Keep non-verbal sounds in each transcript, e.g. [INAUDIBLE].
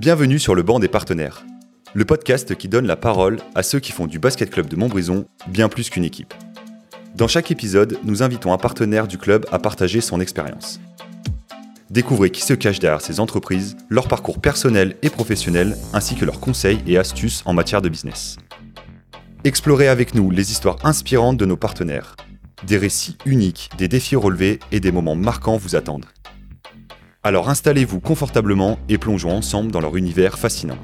Bienvenue sur le banc des partenaires, le podcast qui donne la parole à ceux qui font du basket club de Montbrison bien plus qu'une équipe. Dans chaque épisode, nous invitons un partenaire du club à partager son expérience. Découvrez qui se cache derrière ces entreprises, leur parcours personnel et professionnel, ainsi que leurs conseils et astuces en matière de business. Explorez avec nous les histoires inspirantes de nos partenaires. Des récits uniques, des défis relevés et des moments marquants vous attendent. Alors installez-vous confortablement et plongeons ensemble dans leur univers fascinant.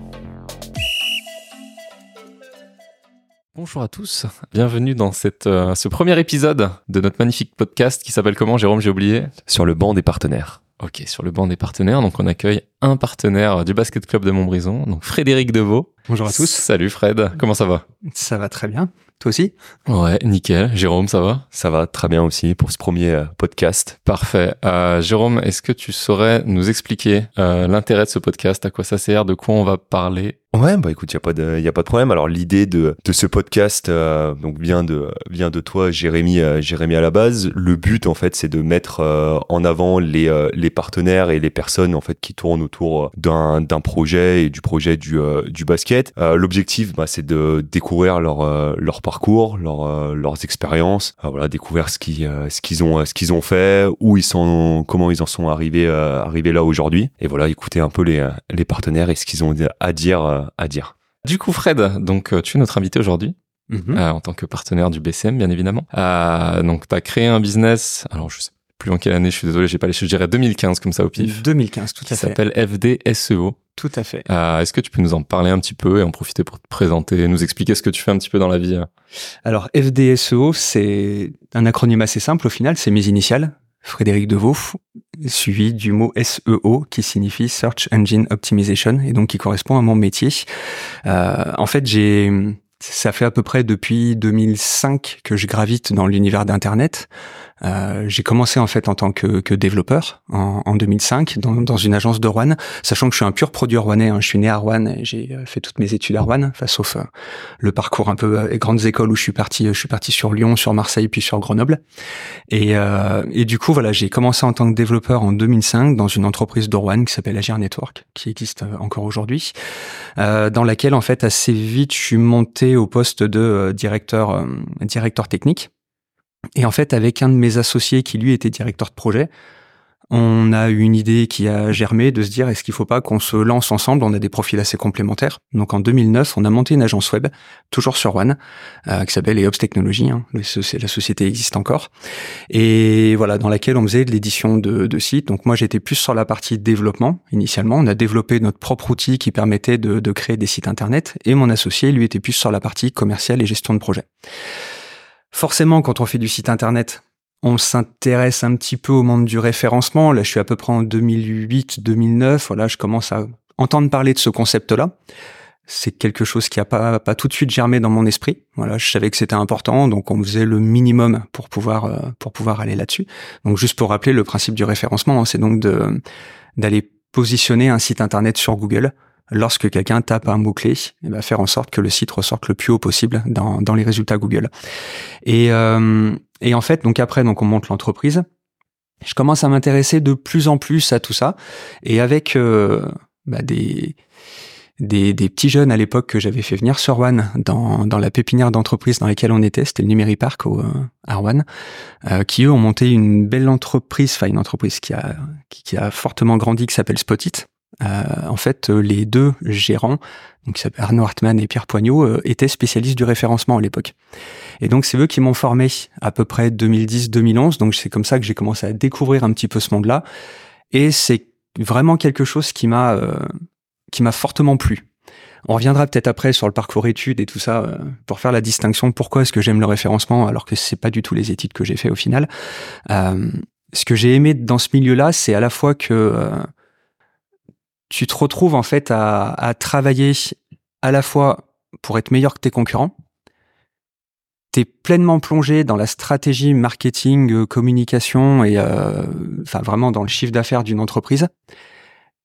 Bonjour à tous, bienvenue dans cette, euh, ce premier épisode de notre magnifique podcast qui s'appelle comment Jérôme j'ai oublié? Sur le banc des partenaires. Ok, sur le banc des partenaires, donc on accueille un partenaire du basket club de Montbrison, donc Frédéric Deveau. Bonjour à tous. Salut Fred, comment ça va? Ça va très bien. Toi aussi? Ouais, nickel. Jérôme, ça va? Ça va très bien aussi pour ce premier euh, podcast. Parfait. Euh, Jérôme, est-ce que tu saurais nous expliquer euh, l'intérêt de ce podcast, à quoi ça sert, de quoi on va parler? Ouais, bah écoute, il y a pas de y a pas de problème. Alors l'idée de de ce podcast euh, donc vient de vient de toi Jérémy euh, Jérémy à la base. Le but en fait, c'est de mettre euh, en avant les euh, les partenaires et les personnes en fait qui tournent autour d'un d'un projet et du projet du euh, du basket. Euh, L'objectif bah, c'est de découvrir leur euh, leur parcours, leur euh, leurs expériences, Euh, voilà, découvrir ce qui euh, ce qu'ils ont ce qu'ils ont fait, où ils sont comment ils en sont arrivés euh, arrivés là aujourd'hui et voilà, écouter un peu les les partenaires et ce qu'ils ont à dire à dire. Du coup, Fred, donc euh, tu es notre invité aujourd'hui. Mhm. euh, en tant que partenaire du BCM, bien évidemment. Euh, donc, tu as créé un business, alors je sais plus en quelle année, je suis désolé, j'ai pas les chiffres, je dirais 2015 comme ça au pif, 2015, tout qui à fait. s'appelle FDSEO. Tout à fait. Euh, Est-ce que tu peux nous en parler un petit peu et en profiter pour te présenter, nous expliquer ce que tu fais un petit peu dans la vie Alors, FDSEO, c'est un acronyme assez simple au final, c'est mes initiales. Frédéric Deveau, suivi du mot SEO qui signifie Search Engine Optimization et donc qui correspond à mon métier. Euh, en fait, j'ai, ça fait à peu près depuis 2005 que je gravite dans l'univers d'Internet. Euh, j'ai commencé en fait en tant que, que développeur en, en 2005 dans, dans une agence de Rouen, sachant que je suis un pur produit rouennais. Hein. Je suis né à Rouen j'ai euh, fait toutes mes études à Rouen, enfin, sauf euh, le parcours un peu euh, grandes écoles où je suis parti. Je suis parti sur Lyon, sur Marseille, puis sur Grenoble. Et, et du coup, voilà, j'ai commencé en tant que développeur en 2005 dans une entreprise de Rouen qui s'appelle Agir Network, qui existe encore aujourd'hui, dans laquelle en fait assez vite je suis monté au poste de directeur directeur technique. Et en fait, avec un de mes associés qui lui était directeur de projet, on a eu une idée qui a germé de se dire est-ce qu'il faut pas qu'on se lance ensemble? On a des profils assez complémentaires. Donc en 2009, on a monté une agence web, toujours sur One, euh, qui s'appelle EOPS Technologies. Hein. La société existe encore. Et voilà, dans laquelle on faisait de l'édition de, sites. Donc moi, j'étais plus sur la partie développement initialement. On a développé notre propre outil qui permettait de créer des sites internet. Et mon associé, lui, était plus sur la partie commerciale et gestion de projet. Forcément, quand on fait du site internet, on s'intéresse un petit peu au monde du référencement. Là, je suis à peu près en 2008-2009. Voilà, je commence à entendre parler de ce concept-là. C'est quelque chose qui a pas, tout de suite germé dans mon esprit. Voilà, je savais que c'était important, donc on faisait le minimum pour pouvoir euh, pour pouvoir aller là-dessus. Donc juste pour rappeler, le principe du référencement, hein, c'est donc d'aller positionner un site internet sur Google lorsque quelqu'un tape un mot-clé, et ben faire en sorte que le site ressorte le plus haut possible dans, les résultats Google. Et, euh, en fait, donc après, donc on monte l'entreprise. Je commence à m'intéresser de plus en plus à tout ça, et avec euh, bah, des, petits jeunes à l'époque que j'avais fait venir sur One dans la pépinière d'entreprise dans laquelle on était, c'était le Numérique Park au euh, à Rouen, euh, qui eux ont monté une belle entreprise, enfin une entreprise qui a qui a fortement grandi, qui s'appelle Spotit. Euh, en fait, euh, les deux gérants, donc Arnaud Hartmann et Pierre Poignot, euh, étaient spécialistes du référencement à l'époque. Et donc c'est eux qui m'ont formé à peu près 2010-2011. Donc c'est comme ça que j'ai commencé à découvrir un petit peu ce monde-là. Et c'est vraiment quelque chose qui m'a euh, qui m'a fortement plu. On reviendra peut-être après sur le parcours études et tout ça euh, pour faire la distinction pourquoi est-ce que j'aime le référencement alors que c'est pas du tout les études que j'ai fait au final. Euh, ce que j'ai aimé dans ce milieu-là, c'est à la fois que tu te retrouves en fait à, travailler à la fois pour être meilleur que tes concurrents. T'es pleinement plongé dans la stratégie marketing, euh, communication et euh, vraiment dans le chiffre d'affaires d'une entreprise.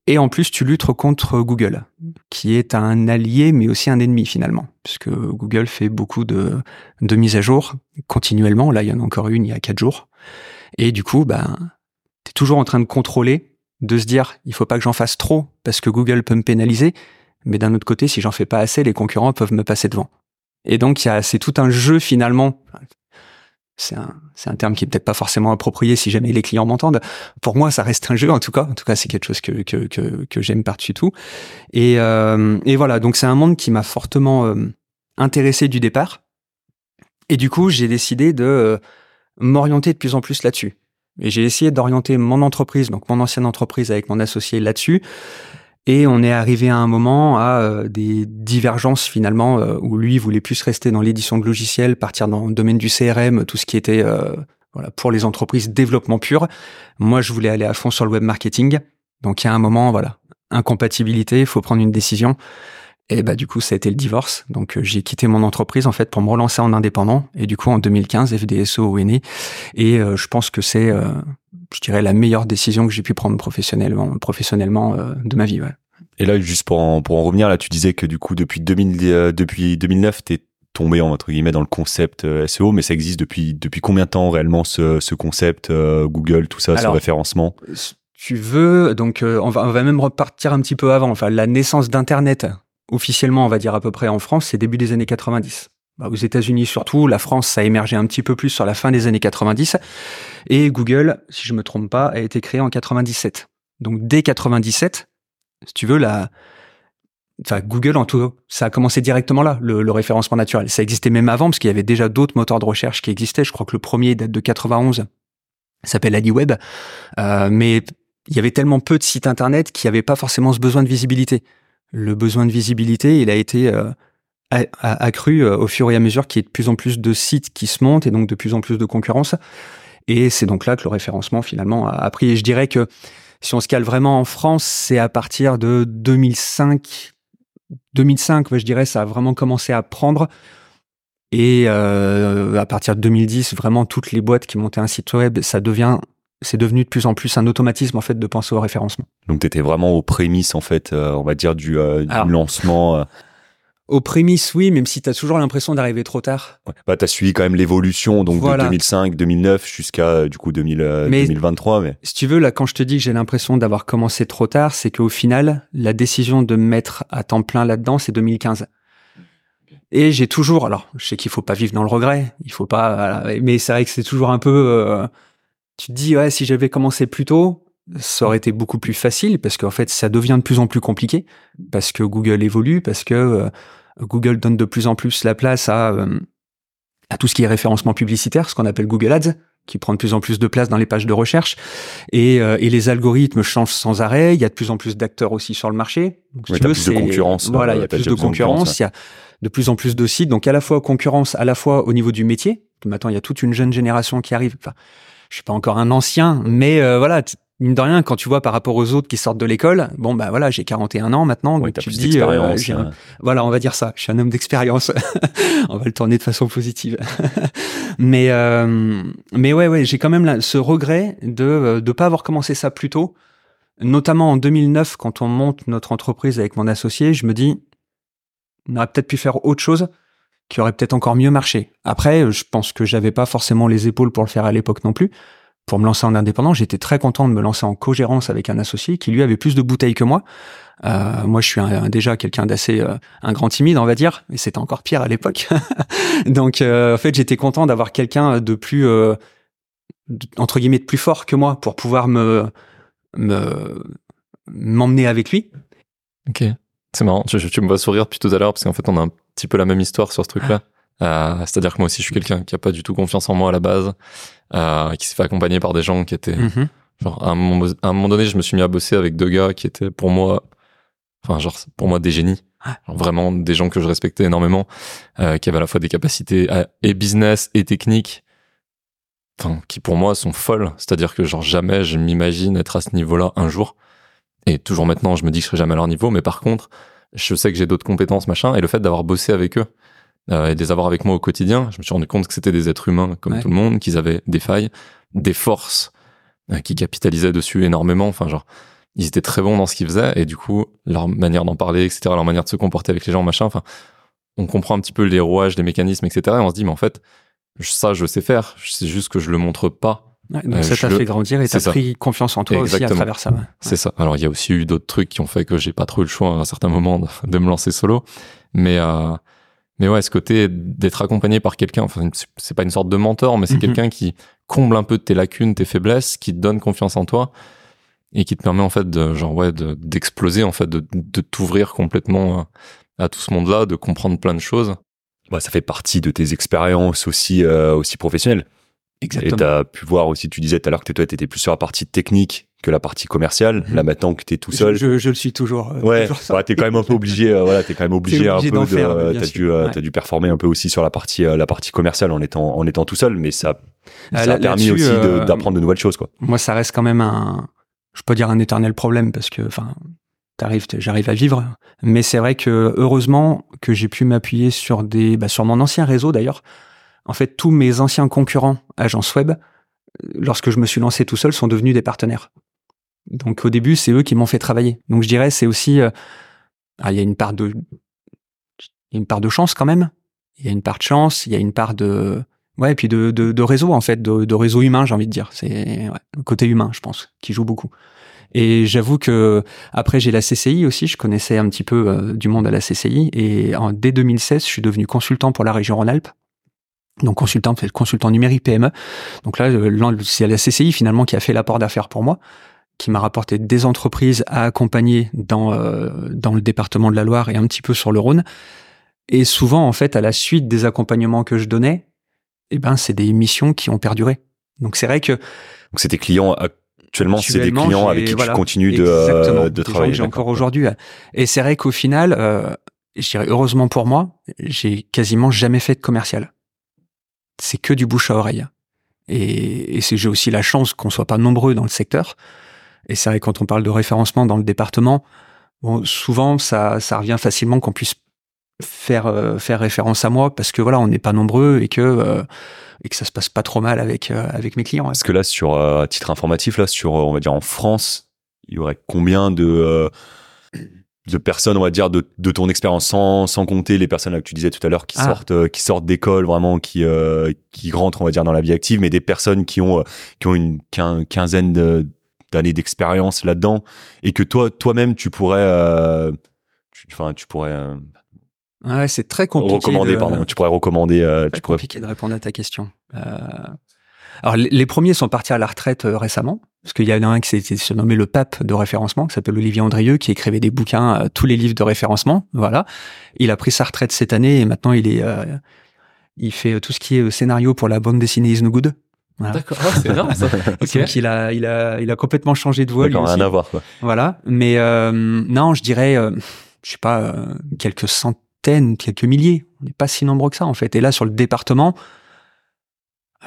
Et en plus, tu luttes contre Google, qui est un allié, mais aussi un ennemi finalement, puisque Google fait beaucoup de, de mises à jour continuellement. Là, il y en a encore une il y a quatre jours. Et du coup, ben, tu es toujours en train de contrôler de se dire il faut pas que j'en fasse trop parce que Google peut me pénaliser, mais d'un autre côté, si j'en fais pas assez, les concurrents peuvent me passer devant. Et donc, c'est tout un jeu finalement. C'est un, terme qui est peut-être pas forcément approprié si jamais les clients m'entendent. Pour moi, ça reste un jeu en tout cas. En tout cas, c'est quelque chose que j'aime par-dessus tout. Et euh, et voilà. Donc, c'est un monde qui m'a fortement euh, intéressé du départ. Et du coup, j'ai décidé de euh, m'orienter de plus en plus là-dessus. Et j'ai essayé d'orienter mon entreprise, donc mon ancienne entreprise avec mon associé là-dessus. Et on est arrivé à un moment à euh, des divergences finalement euh, où lui voulait plus rester dans l'édition de logiciels, partir dans le domaine du CRM, tout ce qui était euh, voilà pour les entreprises développement pur. Moi, je voulais aller à fond sur le web marketing. Donc il y a un moment, voilà, incompatibilité, il faut prendre une décision. Et bah du coup, ça a été le divorce. Donc j'ai quitté mon entreprise en fait pour me relancer en indépendant. Et du coup, en 2015, FDSO est né. Et je pense que c'est je dirais, la meilleure décision que j'ai pu prendre professionnellement, professionnellement euh, de ma vie. Ouais. Et là, juste pour en, pour en revenir, là, tu disais que du coup, depuis 2000, euh, depuis 2009, t'es tombé entre guillemets dans le concept euh, SEO, mais ça existe depuis depuis combien de temps réellement ce, ce concept Google, tout ça, ce référencement? Tu veux donc on va on va même repartir un petit peu avant. Enfin, la naissance d'Internet officiellement, on va dire à peu près en France, c'est début des années 90. Bah, aux États-Unis surtout, la France, a émergé un petit peu plus sur la fin des années 90. Et Google, si je me trompe pas, a été créé en 97. Donc dès 97, si tu veux, la, enfin Google en ça a commencé directement là, le, référencement naturel. Ça existait même avant parce qu'il y avait déjà d'autres moteurs de recherche qui existaient. Je crois que le premier date de 91, s'appelle AliWeb, euh, mais il y avait tellement peu de sites internet qu'il n'y avait pas forcément ce besoin de visibilité. Le besoin de visibilité, il a été euh, accru euh, au fur et à mesure qu'il y ait de plus en plus de sites qui se montent et donc de plus en plus de concurrence. Et c'est donc là que le référencement finalement a, pris. Et je dirais que si on se cale vraiment en France, c'est à partir de 2005. 2005, je dirais, ça a vraiment commencé à prendre. Et euh, à partir de 2010, vraiment toutes les boîtes qui montaient un site web, ça devient, c'est devenu de plus en plus un automatisme en fait de penser au référencement. Donc tu étais vraiment aux prémices en fait, euh, on va dire du, du lancement. Aux prémices, oui, même si tu as toujours l'impression d'arriver trop tard. Ouais. Bah, tu as suivi quand même l'évolution donc de 2005, 2009 jusqu'à du coup 2000, 2023. Euh, mais... Si tu veux, là, quand je te dis que j'ai l'impression d'avoir commencé trop tard, c'est qu'au final, la décision de me mettre à temps plein là-dedans, c'est 2015. Et j'ai toujours, alors, je sais qu'il faut pas vivre dans le regret, il faut pas, mais c'est vrai que c'est toujours un peu, euh, tu te dis, ouais, si j'avais commencé plus tôt, ça aurait été beaucoup plus facile parce qu'en fait, ça devient de plus en plus compliqué parce que Google évolue, parce que euh, Google donne de plus en plus la place à, euh, à tout ce qui est référencement publicitaire, ce qu'on appelle Google Ads, qui prend de plus en plus de place dans les pages de recherche. Et, euh, et les algorithmes changent sans arrêt. Il y a de plus en plus d'acteurs aussi sur le marché. Donc, si tu veux, plus de concurrence. Voilà, il y a plus de concurrence. Il y a de plus en plus de sites. Donc, à la fois concurrence, à la fois au niveau du métier. Maintenant, il y a toute une jeune génération qui arrive. Enfin, je suis pas encore un ancien, mais euh, voilà, mine de rien, quand tu vois par rapport aux autres qui sortent de l'école, bon bah voilà, j'ai 41 ans maintenant, donc tu te dis, euh, voilà, on va dire ça, je suis un homme d'expérience. [LAUGHS] on va le tourner de façon positive. [LAUGHS] mais euh, mais ouais ouais, j'ai quand même ce regret de euh, de pas avoir commencé ça plus tôt, notamment en 2009 quand on monte notre entreprise avec mon associé, je me dis, on aurait peut-être pu faire autre chose qui aurait peut-être encore mieux marché. Après, je pense que j'avais pas forcément les épaules pour le faire à l'époque non plus pour me lancer en indépendant, j'étais très content de me lancer en co-gérance avec un associé qui lui avait plus de bouteilles que moi. Euh, moi, je suis déjà quelqu'un d'assez euh, un grand timide, on va dire, mais c'était encore pire à l'époque. [LAUGHS] Donc, euh, en fait, j'étais content d'avoir quelqu'un de plus entre guillemets de plus fort que moi pour pouvoir me me m'emmener avec lui. Ok, c'est marrant. Tu, tu, me vois sourire depuis tout à l'heure parce qu'en fait, on a un petit peu la même histoire sur ce truc-là. Euh, c'est-à-dire que moi aussi, je suis quelqu'un qui a pas du tout confiance en moi à la base, euh, qui s'est fait accompagner par des gens qui étaient, mhm. genre, à un, moment, donné, je me suis mis à bosser avec deux gars qui étaient pour moi, enfin, genre, pour moi, des génies. vraiment des gens que je respectais énormément, euh, qui avaient à la fois des capacités et business et techniques, enfin, qui pour moi sont folles. C'est-à-dire que, genre, jamais je m'imagine être à ce niveau-là un jour. Et toujours maintenant, je me dis que je serai jamais à leur niveau, mais par contre, je sais que j'ai d'autres compétences, machin, et le fait d'avoir bossé avec eux, euh, et de les avoir avec moi au quotidien, je me suis rendu compte que c'était des êtres humains comme tout le monde, qu'ils avaient des failles, des forces, euh, qui capitalisaient dessus énormément. Enfin, genre, ils étaient très bons dans ce qu'ils faisaient et du coup, leur manière d'en parler, etc., leur manière de se comporter avec les gens, machin. Enfin, on comprend un petit peu les rouages, les mécanismes, etc. Et on se dit, mais en fait, ça, je sais faire. C'est juste que je le montre pas donc euh, ça t'a fait grandir et t'as pris confiance en toi aussi à travers ça. C'est ça. Alors il y a aussi eu d'autres trucs qui ont fait que j'ai pas trop eu le choix à un certain moment de, me lancer solo, mais euh, mais ouais, ce côté d'être accompagné par quelqu'un, enfin c'est pas une sorte de mentor, mais c'est mhm. quelqu'un qui comble un peu tes lacunes, tes faiblesses, qui te donne confiance en toi et qui te permet en fait de genre ouais d'exploser en fait, de, de t'ouvrir complètement à tout ce monde-là, de comprendre plein de choses. Bah, ça fait partie de tes expériences aussi euh, aussi professionnelles. Exactement. Et tu as pu voir aussi, tu disais tout à l'heure que toi, tu étais plus sur la partie technique que la partie commerciale. Mhm. Là, maintenant que tu es tout seul. Je, je, le suis toujours. Euh, ouais, toujours tu es quand même un peu obligé, euh, voilà, tu es quand même obligé, un peu de. Euh, tu as, dû, euh, as dû performer un peu aussi sur la partie, la partie commerciale en étant, en étant tout seul, mais ça, ça a permis aussi d'apprendre de, nouvelles choses. Quoi. Moi, ça reste quand même un. Je peux dire un éternel problème parce que, enfin, t'arrives, j'arrive à vivre. Mais c'est vrai que heureusement que j'ai pu m'appuyer sur des, bah, sur mon ancien réseau d'ailleurs. En fait, tous mes anciens concurrents agences web, lorsque je me suis lancé tout seul, sont devenus des partenaires. Donc au début, c'est eux qui m'ont fait travailler. Donc je dirais, c'est aussi, euh, ah, il y a une part de, une part de chance quand même. Il y a une part de chance, il y a une part de, ouais, et puis de, réseau en fait, de, réseau humain, j'ai envie de dire. C'est le côté humain, je pense, qui joue beaucoup. Et j'avoue que après j'ai la CCI aussi, je connaissais un petit peu euh, du monde à la CCI et dès 2016, je suis devenu consultant pour la région Rhône-Alpes. Donc consultant, consultant numérique PME. Donc là, euh, c'est la CCI finalement qui a fait l'apport d'affaires pour moi, qui m'a rapporté des entreprises à accompagner dans euh, dans le département de la Loire et un petit peu sur le Rhône. Et souvent, en fait, à la suite des accompagnements que je donnais, eh ben, c'est des missions qui ont perduré. Donc c'est vrai que donc c'était clients actuellement, c'est des clients avec qui tu continues de, euh, de travailler. J'ai encore aujourd'hui. Et c'est vrai qu'au final, euh, je dirais heureusement pour moi, j'ai quasiment jamais fait de commercial. C'est que du bouche à oreille. Et, j'ai aussi la chance qu'on soit pas nombreux dans le secteur. Et c'est vrai quand on parle de référencement dans le département, souvent ça, revient facilement qu'on puisse faire euh, faire référence à moi parce que voilà, on n'est pas nombreux et que euh, ça se passe pas trop mal avec euh, mes clients. Parce que là, sur à titre informatif, là, on va dire en France, il y aurait combien de de personnes, on va dire, de, de ton expérience, sans, sans compter les personnes là, que tu disais tout à l'heure qui ah. sortent, qui sortent d'école, vraiment, qui, qui rentrent, on va dire, dans la vie active, mais des personnes qui ont, qui ont une quinzaine d'années d'expérience là-dedans, et que toi, toi-même, tu pourrais, enfin, tu, pourrais Ouais, c'est très compliqué. Recommander, pardon. Tu pourrais recommander. Euh, tu pourrais... compliqué de répondre à ta question. Euh... Alors, les, premiers sont partis à la retraite euh, récemment, parce qu'il y en a un qui s'est nommé le pape de référencement, qui s'appelle Olivier Andrieux, qui écrivait des bouquins, euh, tous les livres de référencement. Voilà. Il a pris sa retraite cette année et maintenant il est, il fait tout ce qui est scénario pour la bande dessinée Is No Good. D'accord, ah, c'est énorme ça. [LAUGHS] Donc il a, il a, il a complètement changé de voix. D'accord, rien à voir quoi. Voilà. Mais non, je dirais, je sais pas, quelques centaines quelques milliers. On n'est pas si nombreux que ça, en fait. Et là, sur le département,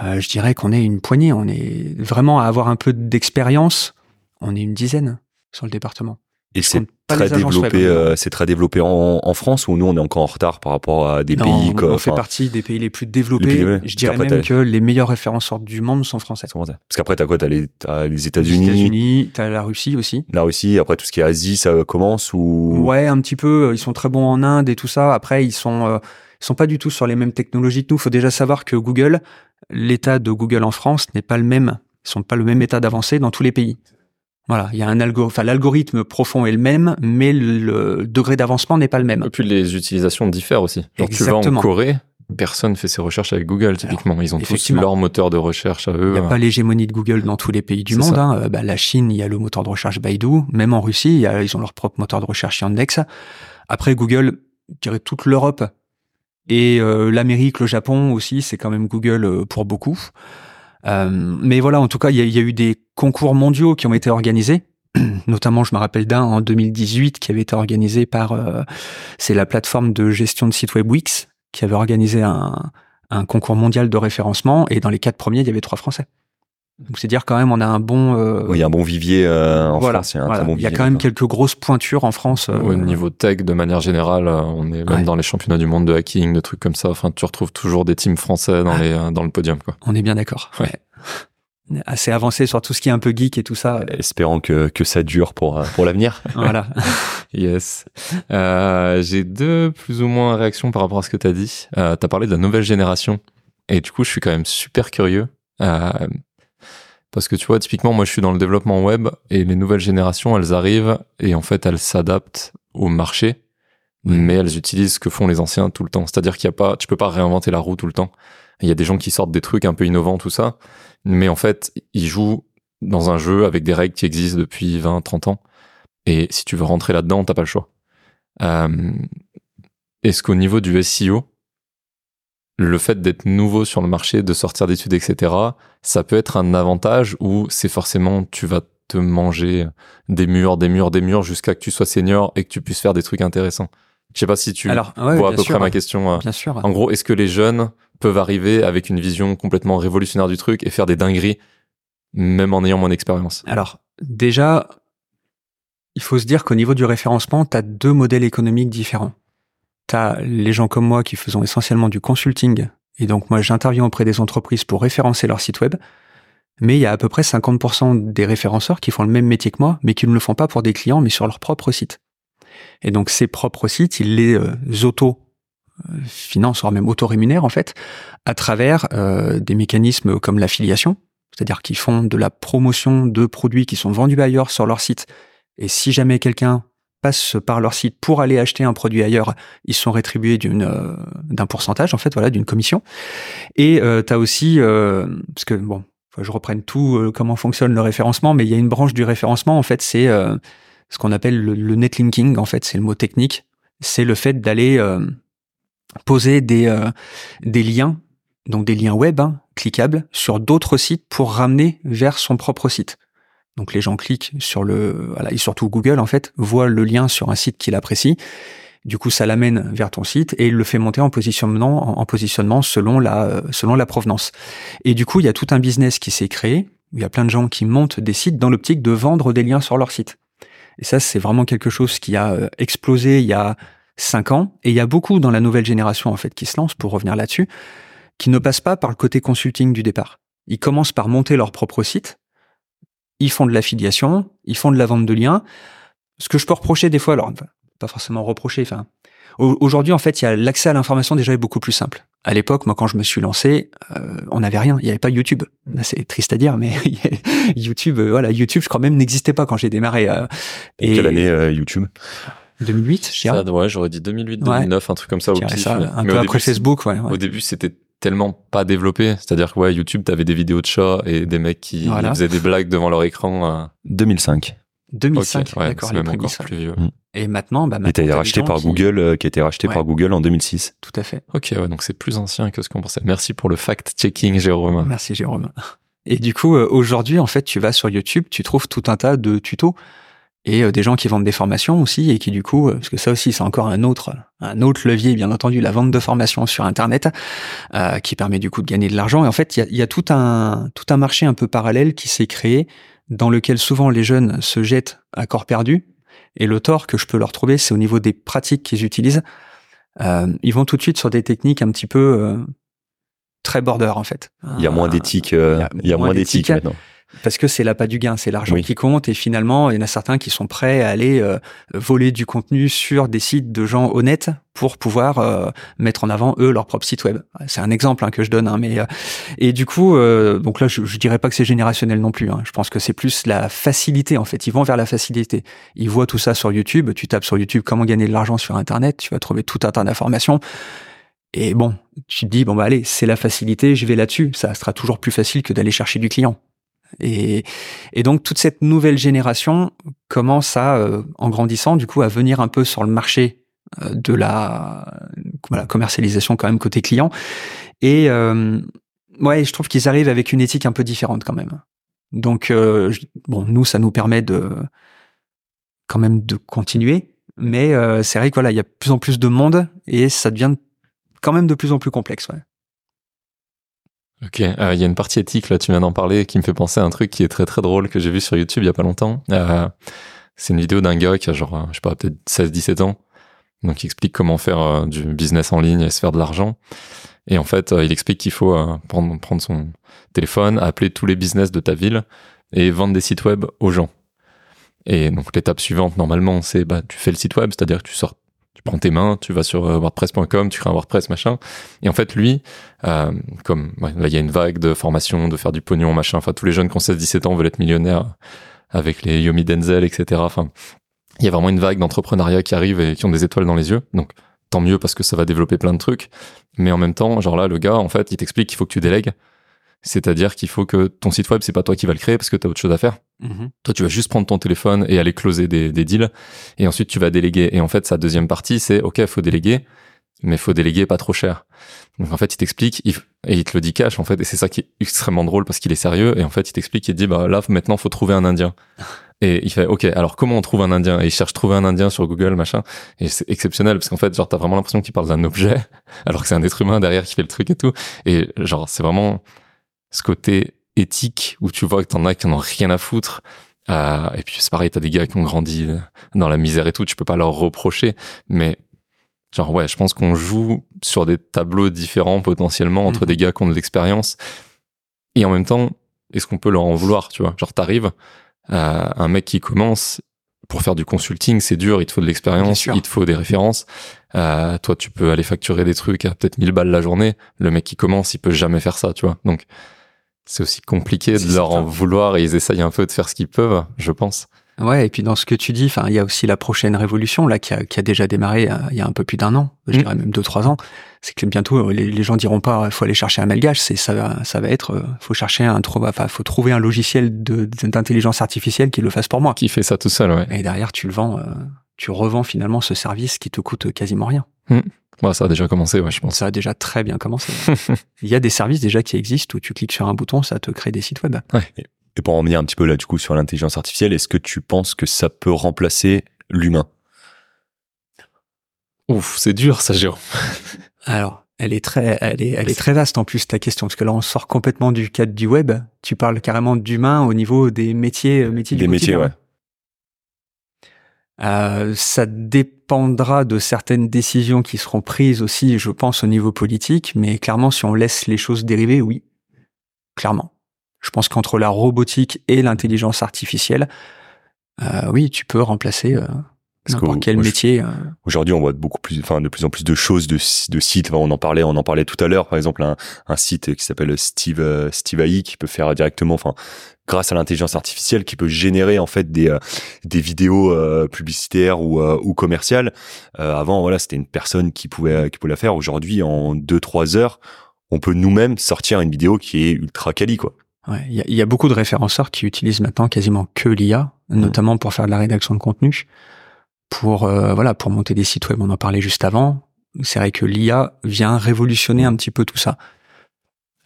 euh, je dirais qu'on est une poignée. On est vraiment à avoir un peu d'expérience. On est une dizaine sur le département. Et c'est très développé, euh, c'est très développé en, en, France ou nous on est encore en retard par rapport à des pays comme. On fait partie des pays les plus développés. je dirais même que les meilleurs référenceurs du monde sont français. Parce qu'après t'as quoi? T'as les, as les États-Unis. Les États-Unis, t'as la Russie aussi. La Russie. Après tout ce qui est Asie, ça commence ou? Ouais, un petit peu. Ils sont très bons en Inde et tout ça. Après ils sont euh, ils sont pas du tout sur les mêmes technologies que nous. Faut déjà savoir que Google, l'état de Google en France n'est pas le même. Ils sont pas le même état d'avancée dans tous les pays. Voilà, il y a un algorithme, enfin l'algorithme profond est le même, mais le degré d'avancement n'est pas le même. Et puis les utilisations diffèrent aussi. Genre tu vas en Corée, personne fait ses recherches avec Google typiquement. Ils ont tous leur moteur de recherche à eux. Il n'y a pas l'hégémonie de Google dans tous les pays du monde. Hein. Bah, la Chine, il y a le moteur de recherche Baidu. Même en Russie, y a, ils ont leur propre moteur de recherche Yandex. Après Google, je dirais toute l'Europe et euh, l'Amérique, le Japon aussi, c'est quand même Google euh, pour beaucoup. Euh, mais voilà, en tout cas, il y a, eu des concours mondiaux qui ont été organisés. [CLEARS THROAT] Notamment, je me rappelle d'un en 2018 qui avait été organisé par, euh, c'est la plateforme de gestion de site web Wix qui avait organisé un, un concours mondial de référencement et dans les quatre premiers, il y avait trois Français. Donc c'est dire quand même on a un bon. Euh, oui, il y a un bon vivier euh, en voilà, France. Il y a, un très bon il y a quand même quelques grosses pointures en France. Euh, Au niveau tech, de manière générale, on est même dans les championnats du monde de hacking, de trucs comme ça. Enfin, tu retrouves toujours des teams français dans les dans le podium, quoi. On est bien d'accord. Ouais. [LAUGHS] Assez avancé sur tout ce qui est un peu geek et tout ça. Espérons que que ça dure pour pour l'avenir. [LAUGHS] voilà. [LAUGHS] yes. Euh, J'ai deux plus ou moins réactions par rapport à ce que tu as dit. Euh, tu as parlé de la nouvelle génération et du coup, je suis quand même super curieux. Parce que tu vois, typiquement, moi, je suis dans le développement web et les nouvelles générations, elles arrivent et en fait, elles s'adaptent au marché, mais elles utilisent ce que font les anciens tout le temps. C'est-à-dire qu'il y a pas, tu peux pas réinventer la roue tout le temps. Il y a des gens qui sortent des trucs un peu innovants, tout ça, mais en fait, ils jouent dans un jeu avec des règles qui existent depuis 20, 30 ans. Et si tu veux rentrer là-dedans, t'as pas le choix. Euh, Est-ce qu'au niveau du SEO, le fait d'être nouveau sur le marché, de sortir d'études, etc., ça peut être un avantage ou c'est forcément tu vas te manger des murs, des murs, des murs jusqu'à que tu sois senior et que tu puisses faire des trucs intéressants. Je sais pas si tu Alors, ouais, vois à peu sûr, près ma question. euh. Bien sûr. En gros, est-ce que les jeunes peuvent arriver avec une vision complètement révolutionnaire du truc et faire des dingueries, même en ayant moins d'expérience? Alors, déjà, il faut se dire qu'au niveau du référencement, tu as deux modèles économiques différents. Tu as les gens comme moi qui faisons essentiellement du consulting, et donc moi j'interviens auprès des entreprises pour référencer leur site web, mais il y a à peu près 50% des référenceurs qui font le même métier que moi, mais qui ne le font pas pour des clients, mais sur leur propre site. Et donc ces propres sites, ils les euh, auto euh, financent, voire même auto-rémunèrent en fait, à travers euh, des mécanismes comme l'affiliation, c'est-à-dire qu'ils font de la promotion de produits qui sont vendus ailleurs sur leur site. Et si jamais quelqu'un passe par leur site pour aller acheter un produit ailleurs, ils sont rétribués d'une euh, d'un pourcentage en fait, voilà, d'une commission. Et euh, tu as aussi euh, parce que bon, je reprenne tout euh, comment fonctionne le référencement, mais il y a une branche du référencement en fait, c'est ce qu'on appelle le, le netlinking en fait, c'est le mot technique, c'est le fait d'aller poser des des liens donc des liens web hein, cliquables sur d'autres sites pour ramener vers son propre site. Donc les gens cliquent sur le, voilà, et surtout Google en fait voit le lien sur un site qu'il apprécie. Du coup, ça l'amène vers ton site et il le fait monter en positionnement, en, en positionnement selon la, euh, selon la provenance. Et du coup, il y a tout un business qui s'est créé. Il y a plein de gens qui montent des sites dans l'optique de vendre des liens sur leur site. Et ça, c'est vraiment quelque chose qui a euh, explosé il y a cinq ans. Et il y a beaucoup dans la nouvelle génération en fait qui se lance pour revenir là-dessus, qui ne passent pas par le côté consulting du départ. Ils commencent par monter leur propre site ils font de l'affiliation, ils font de la vente de liens. Ce que je peux reprocher des fois, alors pas forcément reprocher, enfin au- aujourd'hui en fait, il y a l'accès à l'information déjà est beaucoup plus simple. À l'époque, moi quand je me suis lancé, euh, on n'avait rien, il n'y avait pas YouTube. C'est triste à dire, mais [LAUGHS] YouTube, euh, voilà, YouTube, je crois même n'existait pas quand j'ai démarré. euh, et Quelle année euh, YouTube? 2008, je dirais. Ouais, j'aurais dit 2008, 2009, un truc comme ça au pif. ça, un mais peu au après début, Facebook, ouais. ouais. Au début, c'était tellement pas développé. C'est-à-dire que ouais, YouTube, t'avais des vidéos de chats et des mecs qui Voilà. faisaient des blagues devant leur écran. euh. 2005. 2005, Ok, ouais, d'accord, les même encore plus vieux. Et maintenant, bah, Et maintenant, t'as été racheté par qui- Google, euh, qui a été racheté Ouais. par Google en 2006. Tout à fait. Ok, ouais, donc c'est plus ancien que ce qu'on pensait. Merci pour le fact-checking, Jérôme. Merci Jérôme. Et du coup, euh, aujourd'hui, en fait, tu vas sur YouTube, tu trouves tout un tas de tutos et euh, des gens qui vendent des formations aussi et qui du coup, euh, parce que ça aussi, c'est encore un autre, un autre levier, bien entendu, la vente de formations sur Internet, euh, qui permet du coup de gagner de l'argent. Et en fait, il y a, y a tout un tout un marché un peu parallèle qui s'est créé, dans lequel souvent les jeunes se jettent à corps perdu. Et le tort que je peux leur trouver, c'est au niveau des pratiques qu'ils utilisent. Euh, ils vont tout de suite sur des techniques un petit peu euh, très border en fait. Il y a moins Euh, d'éthique, euh, il y a il y a moins d'éthique. maintenant. Parce que c'est l'appât du gain, c'est l'argent Oui. qui compte et finalement il y en a certains qui sont prêts à aller euh, voler du contenu sur des sites de gens honnêtes pour pouvoir euh, mettre en avant eux leur propre site web. C'est un exemple hein, que je donne, hein, mais euh, et du coup euh, donc là je, je dirais pas que c'est générationnel non plus. hein. Je pense que c'est plus la facilité en fait. Ils vont vers la facilité. Ils voient tout ça sur YouTube. Tu tapes sur YouTube comment gagner de l'argent sur Internet. Tu vas trouver tout un tas d'informations. Et bon, tu te dis bon bah allez, c'est la facilité, je vais là-dessus. Ça sera toujours plus facile que d'aller chercher du client. Et, et donc toute cette nouvelle génération commence à, euh, en grandissant, du coup, à venir un peu sur le marché euh, de la voilà, commercialisation quand même côté client. Et euh, ouais, je trouve qu'ils arrivent avec une éthique un peu différente quand même. Donc euh, je- bon, nous, ça nous permet de quand même de continuer, mais euh, c'est vrai que voilà, il y a de plus en plus de monde et ça devient quand même de plus en plus complexe. Ouais. Ok, euh, il y a une partie éthique, là, tu viens d'en parler, qui me fait penser à un truc qui est très très drôle que j'ai vu sur YouTube il y a pas longtemps. Euh, c'est une vidéo d'un gars qui a genre, euh, je sais pas, peut-être 16-17 ans, donc il explique comment faire du business en ligne et se faire de l'argent. Et en fait, il explique qu'il faut prendre, prendre son téléphone, appeler tous les business de ta ville et vendre des sites web aux gens. Et donc l'étape suivante, normalement, c'est bah, tu fais le site web, c'est-à-dire que tu sors prends tes mains, tu vas sur euh, WordPress.com, tu crées un WordPress, machin. Et en fait, lui, euh, comme là, il y a une vague de formation, de faire du pognon, machin. Enfin, tous les jeunes qui ont 16-17 ans veulent être millionnaires avec les Yomi Denzel, etc. Enfin, il y a vraiment une vague d'entrepreneuriat qui arrive et qui ont des étoiles dans les yeux. Donc, tant mieux parce que ça va développer plein de trucs. Mais en même temps, genre là, le gars, en fait, il t'explique qu'il faut que tu délègues. C'est-à-dire qu'il faut que ton site web, c'est pas toi qui va le créer parce que tu as autre chose à faire. Mhm. Toi, tu vas juste prendre ton téléphone et aller closer des, des deals. Et ensuite, tu vas déléguer. Et en fait, sa deuxième partie, c'est, OK, faut déléguer, mais faut déléguer pas trop cher. Donc, en fait, il t'explique, il- et il te le dit cash, en fait. Et c'est ça qui est extrêmement drôle parce qu'il est sérieux. Et en fait, il t'explique, il te dit, bah, là, maintenant, faut trouver un Indien. [LAUGHS] Et il fait, OK, alors comment on trouve un Indien? Et il cherche trouver un Indien sur Google, machin. Et c'est exceptionnel parce qu'en fait, genre, t'as vraiment l'impression qu'il parle d'un objet, [LAUGHS] alors que c'est un être humain derrière qui fait le truc et tout. Et genre, c'est vraiment ce côté éthique où tu vois que t'en as qui en ont rien à foutre. Euh, et puis c'est pareil, t'as des gars qui ont grandi dans la misère et tout, tu peux pas leur reprocher. Mais genre ouais, je pense qu'on joue sur des tableaux différents potentiellement entre Mhm. des gars qui ont de l'expérience. Et en même temps, est-ce qu'on peut leur en vouloir, tu vois? Genre t'arrives, euh, un mec qui commence pour faire du consulting, c'est dur, il te faut de l'expérience, il te faut des références. Euh, toi, tu peux aller facturer des trucs à peut-être 1000 balles la journée. Le mec qui commence, il peut jamais faire ça, tu vois? Donc, c'est aussi compliqué de leur en vouloir et ils essayent un peu de faire ce qu'ils peuvent, je pense. Ouais, et puis dans ce que tu dis, enfin, il y a aussi la prochaine révolution là qui a, qui a déjà démarré euh, il y a un peu plus d'un an, je Mm. dirais même deux trois ans. C'est que bientôt euh, les, les gens diront pas, faut aller chercher un malgage. C'est ça, va- ça va être, euh, faut chercher un, enfin, faut trouver un logiciel d'intelligence artificielle qui le fasse pour moi. Qui fait ça tout seul, ouais. Et derrière, tu le vends, euh, tu revends finalement ce service qui te coûte quasiment rien. Ouais, ça a déjà commencé, ouais, je pense. Ça a déjà très bien commencé. [LAUGHS] il y a des services déjà qui existent où tu cliques sur un bouton, ça te crée des sites web. Et pour en revenir un petit peu là du coup sur l'intelligence artificielle, est-ce que tu penses que ça peut remplacer l'humain? Ouf, c'est dur, ça, Jérôme. [LAUGHS] Alors, elle est très, elle est, elle est très vaste en plus ta question parce que là on sort complètement du cadre du web. Tu parles carrément d'humain au niveau des métiers, euh, métiers du Des métiers, quotidien. Euh, ça dépendra de certaines décisions qui seront prises aussi, je pense, au niveau politique. Mais clairement, si on laisse les choses dériver, oui, clairement. Je pense qu'entre la robotique et l'intelligence artificielle, euh, oui, tu peux remplacer euh, que n'importe quel moi, métier. euh, Aujourd'hui, on voit beaucoup plus, enfin, de plus en plus de choses, de, de sites. Enfin, on en parlait, on en parlait tout à l'heure. Par exemple, un, un site qui s'appelle Steve, euh, Steve AI qui peut faire directement, enfin, grâce à l'intelligence artificielle, qui peut générer en fait des, euh, des vidéos euh, publicitaires ou, euh, ou commerciales. Avant, voilà, c'était une personne qui pouvait, qui pouvait la faire. Aujourd'hui, en deux, trois heures, on peut nous-mêmes sortir une vidéo qui est ultra quali, quoi. Ouais, il y, y a beaucoup de référenceurs qui utilisent maintenant quasiment que l'IA, notamment pour faire de la rédaction de contenu, pour euh, voilà, pour monter des sites web. On en parlait juste avant. C'est vrai que l'IA vient révolutionner un petit peu tout ça.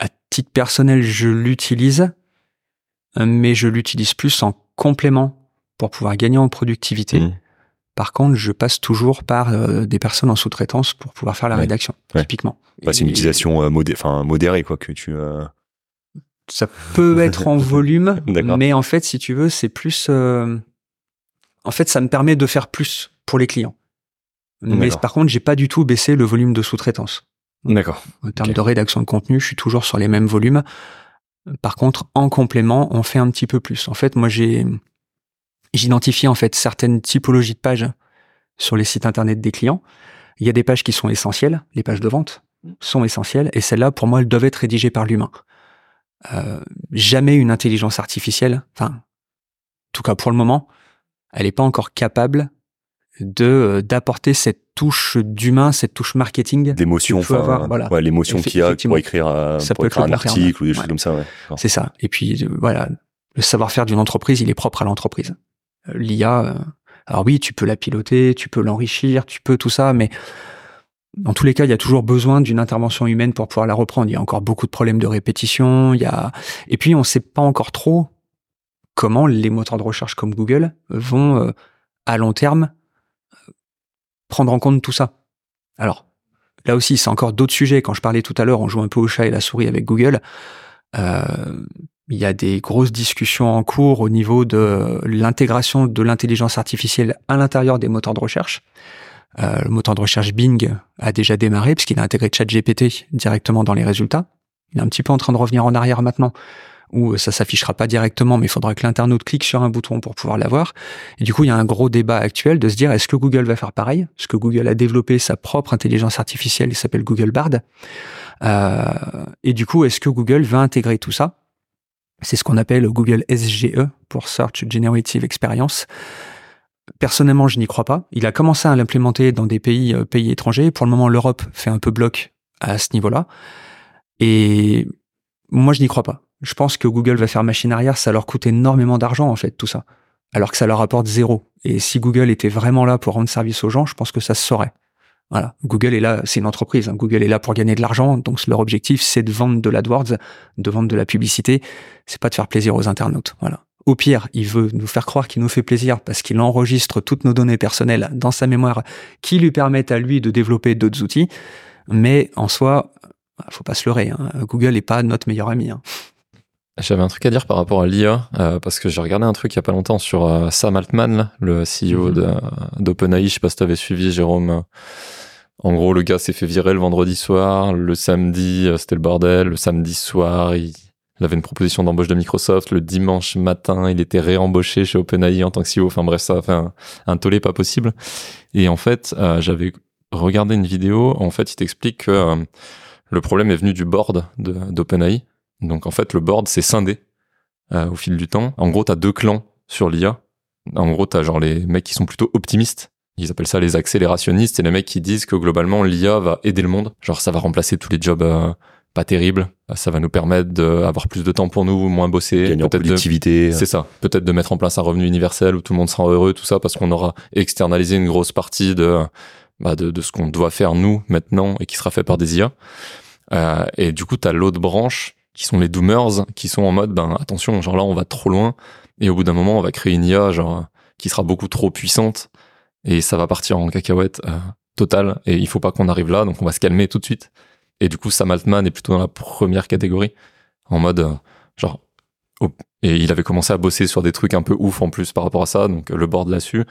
À titre personnel, je l'utilise, mais je l'utilise plus en complément pour pouvoir gagner en productivité. Mhm. Par contre, je passe toujours par euh, des personnes en sous-traitance pour pouvoir faire la Ouais. rédaction, Ouais. typiquement. Bah, c'est une utilisation euh, modé- modérée, quoi, que tu. euh, ça peut [LAUGHS] être en volume, mais en fait, si tu veux, c'est plus. euh, En fait, ça me permet de faire plus pour les clients. Mais par contre, j'ai pas du tout baissé le volume de sous-traitance. D'accord. En termes de rédaction de contenu, je suis toujours sur les mêmes volumes. Par contre, en complément, on fait un petit peu plus. En fait, moi, j'ai j'identifie en fait certaines typologies de pages sur les sites internet des clients. Il y a des pages qui sont essentielles, les pages de vente sont essentielles, et celles-là, pour moi, elles doivent être rédigées par l'humain. Euh, jamais une intelligence artificielle, enfin, en tout cas pour le moment, elle n'est pas encore capable de euh, d'apporter cette touche d'humain, cette touche marketing d'émotion, enfin, avoir, voilà. ouais, l'émotion qu'il y a pour écrire, euh, Ça pour peut écrire un terme. article ou des choses comme ça. Ouais. C'est ça. Et puis euh, voilà, le savoir-faire d'une entreprise, il est propre à l'entreprise. L'IA, alors oui, tu peux la piloter, tu peux l'enrichir, tu peux tout ça, mais dans tous les cas, il y a toujours besoin d'une intervention humaine pour pouvoir la reprendre. Il y a encore beaucoup de problèmes de répétition. Il y a et puis on ne sait pas encore trop comment les moteurs de recherche comme Google vont euh, à long terme euh, prendre en compte tout ça. Alors là aussi, c'est encore d'autres sujets. Quand je parlais tout à l'heure, on joue un peu au chat et la souris avec Google. Euh, il y a des grosses discussions en cours au niveau de l'intégration de l'intelligence artificielle à l'intérieur des moteurs de recherche. Euh, le moteur de recherche Bing a déjà démarré puisqu'il a intégré ChatGPT directement dans les résultats. Il est un petit peu en train de revenir en arrière maintenant où ça s'affichera pas directement, mais il faudra que l'internaute clique sur un bouton pour pouvoir l'avoir. Et du coup, il y a un gros débat actuel de se dire est-ce que Google va faire pareil? Est-ce que Google a développé sa propre intelligence artificielle, il s'appelle Google Bard? Euh, et du coup, est-ce que Google va intégrer tout ça? C'est ce qu'on appelle Google SGE pour Search Generative Experience. Personnellement, je n'y crois pas. Il a commencé à l'implémenter dans des pays, euh, pays étrangers. Pour le moment, l'Europe fait un peu bloc à ce niveau-là. Et moi, je n'y crois pas. Je pense que Google va faire machine arrière. Ça leur coûte énormément d'argent, en fait, tout ça. Alors que ça leur apporte zéro. Et si Google était vraiment là pour rendre service aux gens, je pense que ça se saurait. Voilà. Google est là, c'est une entreprise. Hein. Google est là pour gagner de l'argent. Donc, leur objectif, c'est de vendre de l'AdWords, de vendre de la publicité. C'est pas de faire plaisir aux internautes. Voilà. Au pire, il veut nous faire croire qu'il nous fait plaisir parce qu'il enregistre toutes nos données personnelles dans sa mémoire qui lui permettent à lui de développer d'autres outils. Mais en soi, faut pas se leurrer. Hein. Google n'est pas notre meilleur ami. Hein. J'avais un truc à dire par rapport à l'IA, euh, parce que j'ai regardé un truc il y a pas longtemps sur euh, Sam Altman, le CEO mhm. d'OpenAI. Je sais pas si avais suivi, Jérôme. En gros, le gars s'est fait virer le vendredi soir. Le samedi, euh, c'était le bordel. Le samedi soir, il, avait une proposition d'embauche de Microsoft. Le dimanche matin, il était réembauché chez OpenAI en tant que CEO. Enfin bref, ça fait un, tollé pas possible. Et en fait, j'avais regardé une vidéo. En fait, il t'explique que le problème est venu du board d'OpenAI. Donc en fait, le board s'est scindé euh, au fil du temps. En gros, tu as deux clans sur l'IA. En gros, tu as genre les mecs qui sont plutôt optimistes. Ils appellent ça les accélérationnistes. C'est les mecs qui disent que globalement, l'IA va aider le monde. Genre, ça va remplacer tous les jobs euh, pas terribles. Ça va nous permettre d'avoir plus de temps pour nous, moins bosser. Gagner en productivité. C'est ça. Peut-être de mettre en place un revenu universel où tout le monde sera heureux, tout ça, parce qu'on aura externalisé une grosse partie de, bah, de, de, ce qu'on doit faire nous maintenant et qui sera fait par des IA. Euh, et du coup, tu as l'autre branche qui sont les doomers, qui sont en mode, ben attention, genre là on va trop loin, et au bout d'un moment on va créer une IA genre qui sera beaucoup trop puissante, et ça va partir en cacahuète euh, totale, et il faut pas qu'on arrive là, donc on va se calmer tout de suite. Et du coup, Sam Altman est plutôt dans la première catégorie, en mode euh, genre et il avait commencé à bosser sur des trucs un peu ouf en plus par rapport à ça, donc le board là-dessus.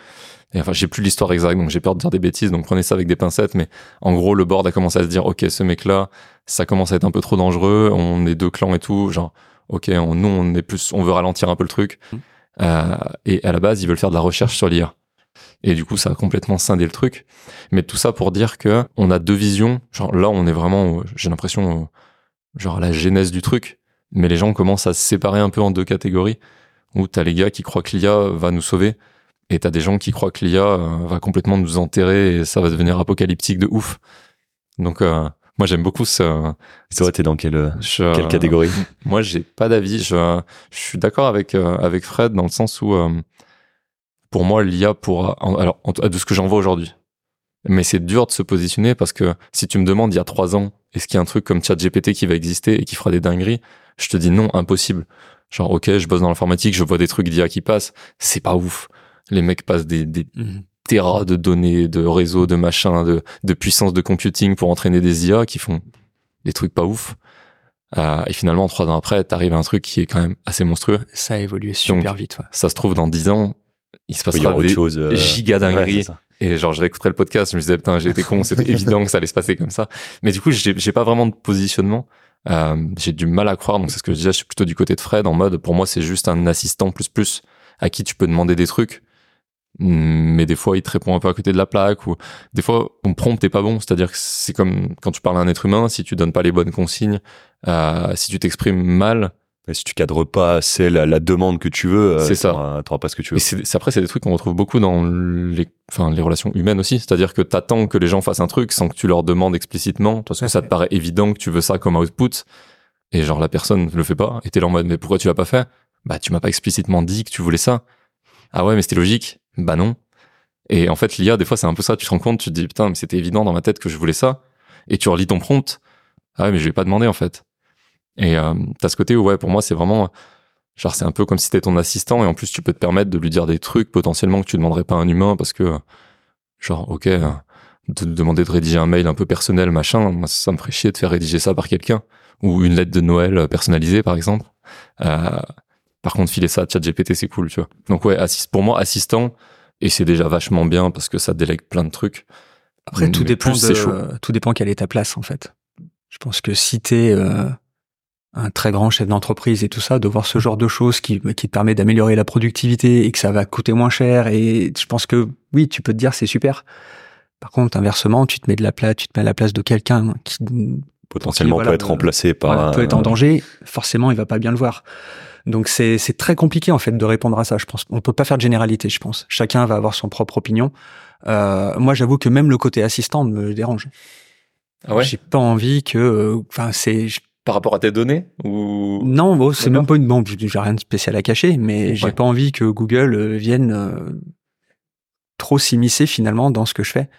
Et enfin, j'ai plus l'histoire exacte, donc j'ai peur de dire des bêtises, donc prenez ça avec des pincettes. Mais en gros, le board a commencé à se dire, ok, ce mec-là, ça commence à être un peu trop dangereux. On est deux clans et tout, genre, ok, on, nous, on est plus, on veut ralentir un peu le truc. Mmh. Euh, et à la base, ils veulent faire de la recherche sur l'IA. Et du coup, ça a complètement scindé le truc. Mais tout ça pour dire que on a deux visions. Genre là, on est vraiment, j'ai l'impression, genre à la genèse du truc mais les gens commencent à se séparer un peu en deux catégories, où t'as les gars qui croient que l'IA va nous sauver, et t'as des gens qui croient que l'IA euh, va complètement nous enterrer et ça va devenir apocalyptique de ouf. Donc euh, moi j'aime beaucoup ce. Toi t'es dans quelle, euh, quelle catégorie? [LAUGHS] Moi j'ai pas d'avis. Je, je suis d'accord avec avec Fred dans le sens où pour moi l'IA pourra alors de ce que j'en vois aujourd'hui. Mais c'est dur de se positionner parce que si tu me demandes il y a trois ans, est-ce qu'il y a un truc comme ChatGPT qui va exister et qui fera des dingueries? Je te dis non, impossible. Genre, ok, je bosse dans l'informatique, je vois des trucs d'IA qui passent, c'est pas ouf. Les mecs passent des, des mhm. terras de données, de réseaux, de machins, de, de puissance de computing pour entraîner des IA qui font des trucs pas ouf. Euh, et finalement, trois ans après, t'arrives à un truc qui est quand même assez monstrueux. Ça a évolué super vite. Ouais. Ça se trouve dans dix ans, il se passera des chose, euh... et genre, je réécouterai le podcast, je me disais, putain, j'ai été con, c'était [LAUGHS] évident que ça allait se passer comme ça. Mais du coup, j'ai pas vraiment de positionnement. Euh, j'ai du mal à croire, donc c'est ce que je disais, je suis plutôt du côté de Fred, en mode, pour moi, c'est juste un assistant plus plus à qui tu peux demander des trucs, mais des fois, il te répond un peu à côté de la plaque, ou des fois, ton prompt est pas bon, c'est-à-dire que c'est comme quand tu parles à un être humain, si tu donnes pas les bonnes consignes, euh, si tu t'exprimes mal, si tu cadres pas c'est la, demande que tu veux, euh, c'est ça. T'auras pas ce que tu veux. c'est, après, c'est des trucs qu'on retrouve beaucoup dans les, enfin, les relations humaines aussi. C'est-à-dire que t'attends que les gens fassent un truc sans que tu leur demandes explicitement, parce que ça te paraît évident que tu veux ça comme output. Et genre, la personne le fait pas. Et t'es là en mode, mais pourquoi tu l'as pas fait? Bah, tu m'as pas explicitement dit que tu voulais ça. Ah ouais, mais c'était logique. Bah non. Et en fait, l'IA, des fois, c'est un peu ça. Tu te rends compte, tu te dis, putain, mais c'était évident dans ma tête que je voulais ça. Et tu relis ton prompt. Ah ouais, mais je vais pas demander, en fait. Et euh, t'as ce côté où, ouais, pour moi, c'est vraiment, genre, c'est un peu comme si t'étais ton assistant et en plus, tu peux te permettre de lui dire des trucs potentiellement que tu demanderais pas à un humain parce que, genre, ok, euh, de demander de rédiger un mail un peu personnel, machin, moi, ça me ferait chier de faire rédiger ça par quelqu'un ou une lettre de Noël personnalisée, par exemple. Euh, par contre, filer ça à ChatGPT, c'est cool, tu vois. Donc ouais, assist, pour moi, assistant, et c'est déjà vachement bien parce que ça délègue plein de trucs. Après, tout dépend de, tout dépend quelle est ta place, en fait. Je pense que si t'es, euh, un très grand chef d'entreprise et tout ça, de voir ce genre de choses qui, qui te permet d'améliorer la productivité et que ça va coûter moins cher. Et je pense que oui, tu peux te dire c'est super. Par contre, inversement, tu te mets de la place, tu te mets à la place de quelqu'un qui potentiellement peut être remplacé par peut être en danger. Forcément, il va pas bien le voir. Donc c'est c'est très compliqué en fait de répondre à ça. Je pense on peut pas faire de généralité. Je pense chacun va avoir son propre opinion. Euh, moi, j'avoue que même le côté assistant me dérange. Ah ouais? J'ai pas envie que, euh, enfin, c'est par rapport à tes données ou non, bon, c'est même pas une bon, j'ai rien de spécial à cacher, mais j'ai pas envie que Google euh, vienne euh, trop s'immiscer finalement dans ce que je fais.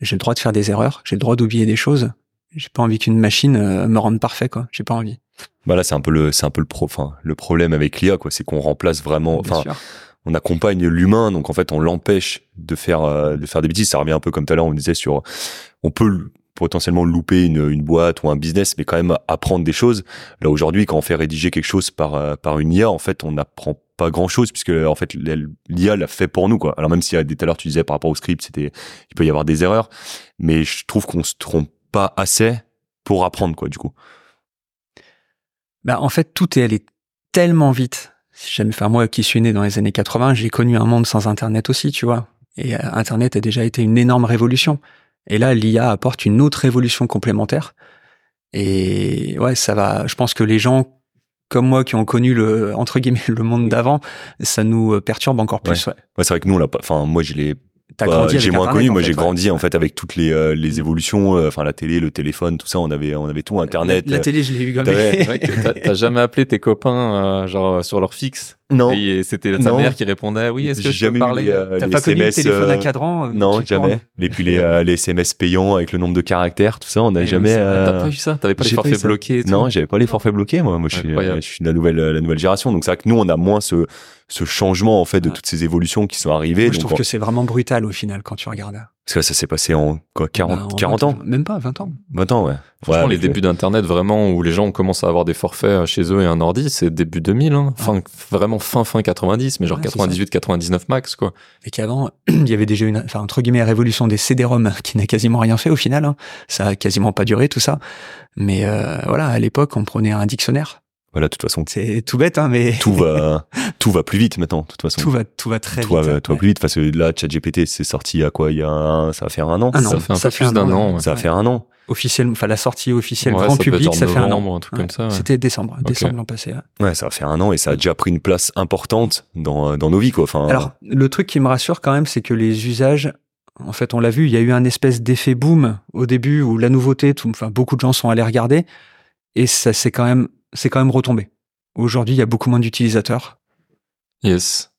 J'ai le droit de faire des erreurs, j'ai le droit d'oublier des choses. J'ai pas envie qu'une machine euh, me rende parfait, quoi. J'ai pas envie. Bah là, c'est un peu le, c'est un peu le pro, enfin, le problème avec l'IA, quoi. C'est qu'on remplace vraiment, enfin, on accompagne l'humain, donc en fait, on l'empêche de faire, de faire des bêtises. Ça revient un peu comme tout à l'heure, on disait sur, on peut potentiellement louper une, boîte ou un business, mais quand même apprendre des choses. Là aujourd'hui, quand on fait rédiger quelque chose par euh, par une IA, en fait, on n'apprend pas grand chose puisque en fait l'IA l'a fait pour nous quoi. Alors même si tout à l'heure tu disais par rapport au script, c'était il peut y avoir des erreurs, mais je trouve qu'on se trompe pas assez pour apprendre quoi du coup. Bah en fait tout est allé tellement vite. Si jamais, enfin moi qui suis né dans les années 80, j'ai connu un monde sans Internet aussi, tu vois. Et euh, Internet a déjà été une énorme révolution. Et là, l'IA apporte une autre évolution complémentaire. Et ouais, ça va. Je pense que les gens comme moi qui ont connu le entre guillemets le monde d'avant, ça nous perturbe encore plus. Ouais. ouais. c'est vrai que nous, on l'a pas. Enfin, moi, je l'ai bah, j'ai moins connu, moi j'ai grandi en fait avec toutes les euh, les évolutions, euh, enfin la télé, le téléphone, tout ça, on avait on avait tout, internet. La, télé, je l'ai eu quand T'as jamais appelé tes copains euh, genre sur leur fixe Non. Et c'était ta mère qui répondait, oui, est-ce que je peux parler T'as pas connu le téléphone à cadran Non, jamais. Et puis les les SMS payants avec le nombre de caractères, tout ça, on n'a jamais. T'as pas eu ça T'avais pas les forfaits bloqués Non, j'avais pas les forfaits bloqués. Moi, moi je suis je suis de la nouvelle la nouvelle génération, donc c'est vrai que nous on a moins ce ce changement en fait de toutes ces évolutions qui sont arrivées. je trouve que c'est vraiment brutal au final quand tu regardes. Parce que ça s'est passé en quoi 40 40 bah, ans Même pas 20 ans. 20 ans ouais. Franchement les débuts d'internet vraiment où les gens commencent à avoir des forfaits chez eux et un ordi, c'est début 2000 hein. Fin vraiment fin fin 90 mais genre 98 99 max quoi. Et qu'avant [CLEARS THROAT] il y avait déjà une enfin entre guillemets révolution des CD-ROM [LAUGHS] qui n'a quasiment rien fait au final hein. Ça a quasiment pas duré tout ça. Mais euh, voilà, à l'époque on prenait un dictionnaire voilà, de toute façon. C'est tout bête, hein, mais tout va, [LAUGHS] tout va plus vite maintenant. De toute façon, tout va, tout va très tout vite. Va, tout va plus vite parce que là, ChatGPT, c'est sorti à quoi? Il y a un, ça va faire un an. ça fait un peu plus d'un an. Ça va faire un an. Officiellement, enfin la sortie officielle grand public, ça fait un an. Un truc comme ça. C'était décembre, décembre l'an passé. Ouais, ça va faire un an et ça a déjà pris une place importante dans dans nos vies, quoi. Enfin. Alors, le truc qui me rassure quand même, c'est que les usages en fait, on l'a vu, il y a eu un espèce d'effet boom au début où la nouveauté, tout, enfin, beaucoup de gens sont allés regarder et ça c'est quand même, c'est quand même retombé. Aujourd'hui, il y a beaucoup moins d'utilisateurs. Yes.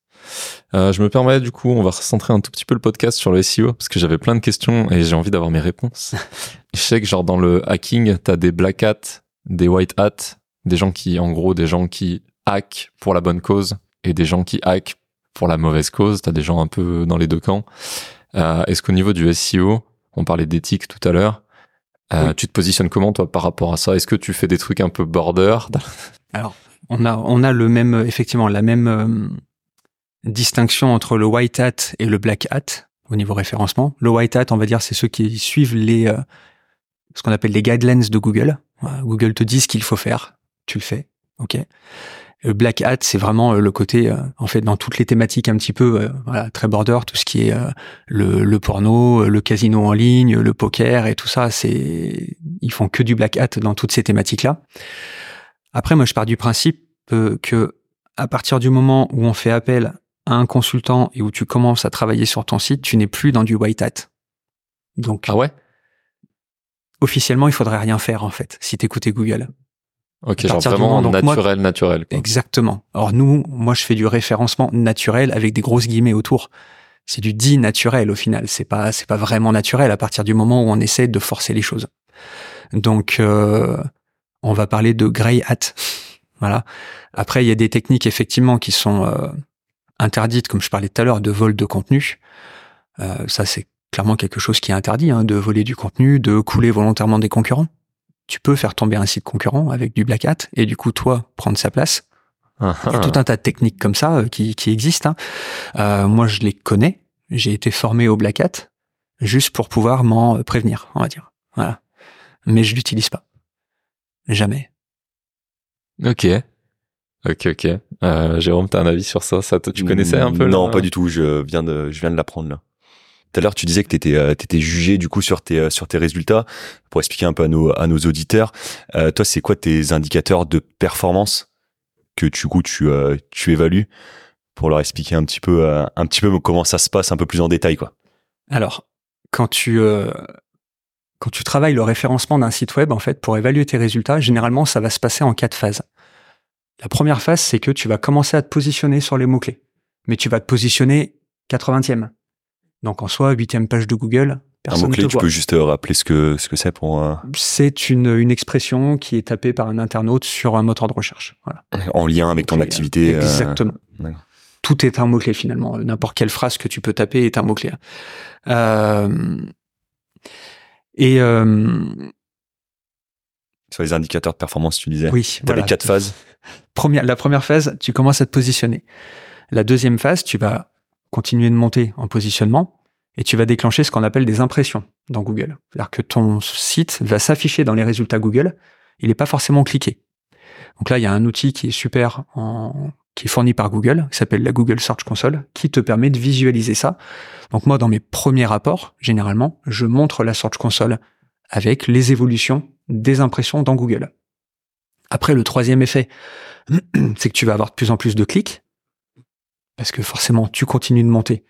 Euh, je me permets, du coup, on va recentrer un tout petit peu le podcast sur le SEO parce que j'avais plein de questions et j'ai envie d'avoir mes réponses. [LAUGHS] je sais que genre dans le hacking, t'as des black hats, des white hats, des gens qui, en gros, des gens qui hack pour la bonne cause et des gens qui hack pour la mauvaise cause. T'as des gens un peu dans les deux camps. Euh, Est-ce qu'au niveau du SEO, on parlait d'éthique tout à l'heure, euh, tu te positionnes comment toi par rapport à ça? Est-ce que tu fais des trucs un peu border? [LAUGHS] Alors, on a, on a le même, effectivement, la même euh, distinction entre le white hat et le black hat au niveau référencement. Le white hat, on va dire, c'est ceux qui suivent les, euh, ce qu'on appelle les guidelines de Google. Google te dit ce qu'il faut faire, tu le fais, ok? Black hat, c'est vraiment euh, le côté, en fait, dans toutes les thématiques un petit peu, voilà, très border, tout ce qui est le, le, porno, le casino en ligne, le poker et tout ça, c'est, ils font que du black hat dans toutes ces thématiques-là. Après, moi, je pars du principe euh, que à partir du moment où on fait appel à un consultant et où tu commences à travailler sur ton site, tu n'es plus dans du white hat. Donc, ah ouais? officiellement, il faudrait rien faire en fait si t'écoutais Google. Ok, genre vraiment naturel, naturel. Exactement. Or nous, moi, je fais du référencement naturel avec des grosses guillemets autour. C'est du dit naturel au final. C'est pas, c'est pas vraiment naturel à partir du moment où on essaie de forcer les choses. Donc, euh, on va parler de grey hat. Voilà. Après, il y a des techniques effectivement qui sont euh, interdites, comme je parlais tout à l'heure, de vol de contenu. Euh, ça, c'est clairement quelque chose qui est interdit, hein, de voler du contenu, de couler volontairement des concurrents. Tu peux faire tomber un site concurrent avec du black hat et du coup, toi, prendre sa place. Il y a tout un tas de techniques comme ça euh, qui, qui, existent. Hein. moi, je les connais. J'ai été formé au black hat juste pour pouvoir m'en prévenir, on va dire. Voilà. Mais je l'utilise pas. Jamais. Ok. Ok, ok. Euh, Jérôme, t'as un avis sur ça, ça Tu connaissais un peu Non, pas du tout. Je viens de, je viens de l'apprendre là. Tout à l'heure, tu disais que t'étais, euh, t'étais jugé du coup sur tes, euh, sur tes résultats. Pour expliquer un peu à nos, à nos auditeurs, euh, toi, c'est quoi tes indicateurs de performance que tu, coup, tu, euh, tu évalues pour leur expliquer un petit peu, euh, un petit peu comment ça se passe un peu plus en détail, quoi? Alors, quand tu, euh, quand tu travailles le référencement d'un site web, en fait, pour évaluer tes résultats, généralement, ça va se passer en quatre phases. La première phase, c'est que tu vas commencer à te positionner sur les mots-clés. Mais tu vas te positionner 80e. Donc, en soi, huitième page de Google, Un mot-clé, tu peux juste euh, rappeler ce que, ce que c'est pour, euh, C'est une, une expression qui est tapée par un internaute sur un moteur de recherche. Voilà. [LAUGHS] en lien avec ton activité. euh, Exactement. Tout est un mot-clé finalement. N'importe quelle phrase que tu peux taper est un mot-clé. Euh, et sur les indicateurs de performance, tu disais. oui, T'avais voilà. quatre phases. Première, la première phase, tu commences à te positionner. La deuxième phase, tu vas continuer de monter en positionnement et tu vas déclencher ce qu'on appelle des impressions dans Google. C'est-à-dire que ton site va s'afficher dans les résultats Google, il n'est pas forcément cliqué. Donc là, il y a un outil qui est super, qui est fourni par Google, qui s'appelle la Google Search Console, qui te permet de visualiser ça. Donc moi, dans mes premiers rapports, généralement, je montre la Search Console avec les évolutions des impressions dans Google. Après, le troisième effet, [CLEARS THROAT] c'est que tu vas avoir de plus en plus de clics, parce que forcément, tu continues de monter.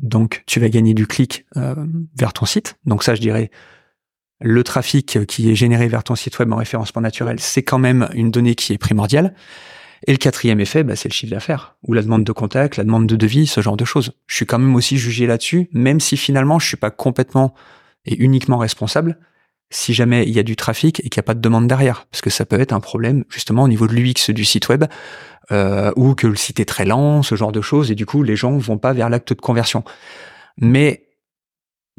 Donc, tu vas gagner du clic euh, vers ton site. Donc ça, je dirais, le trafic qui est généré vers ton site web en référencement naturel, c'est quand même une donnée qui est primordiale. Et le quatrième effet, bah, c'est le chiffre d'affaires, ou la demande de contact, la demande de devis, ce genre de choses. Je suis quand même aussi jugé là-dessus, même si finalement, je suis pas complètement et uniquement responsable si jamais il y a du trafic et qu'il n'y a pas de demande derrière. Parce que ça peut être un problème justement au niveau de l'UX du site web, euh, ou que le site est très lent, ce genre de choses, et du coup les gens vont pas vers l'acte de conversion. Mais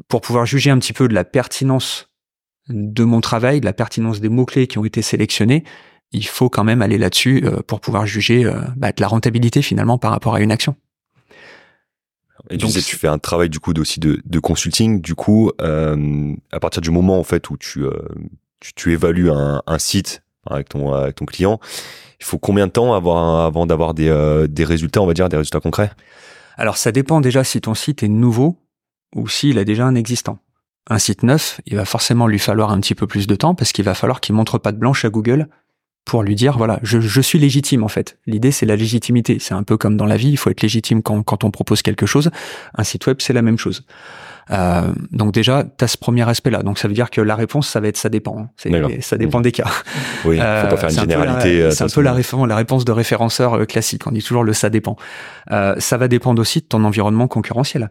pour pouvoir juger un petit peu de la pertinence de mon travail, de la pertinence des mots-clés qui ont été sélectionnés, il faut quand même aller là-dessus euh, pour pouvoir juger euh, bah, de la rentabilité finalement par rapport à une action. Et tu Donc, disais, tu fais un travail du coup aussi de, de consulting. Du coup, euh, à partir du moment en fait où tu, euh, tu, tu évalues un, un site avec ton, avec ton client, il faut combien de temps avoir, avant d'avoir des, euh, des résultats, on va dire, des résultats concrets? Alors ça dépend déjà si ton site est nouveau ou s'il a déjà un existant. Un site neuf, il va forcément lui falloir un petit peu plus de temps parce qu'il va falloir qu'il montre pas de blanche à Google pour lui dire voilà, je, je suis légitime en fait. L'idée c'est la légitimité. C'est un peu comme dans la vie, il faut être légitime quand, quand on propose quelque chose. Un site web c'est la même chose. Euh, donc déjà, tu as ce premier aspect-là. Donc ça veut dire que la réponse, ça va être ça dépend. hein. Ça dépend des cas. Oui, Euh, faut pas faire une c'est un peu généralité. la- euh, C'est un peu la, référence, la réponse de référenceur euh, classique. On dit toujours le ça dépend. Euh, ça va dépendre aussi de ton environnement concurrentiel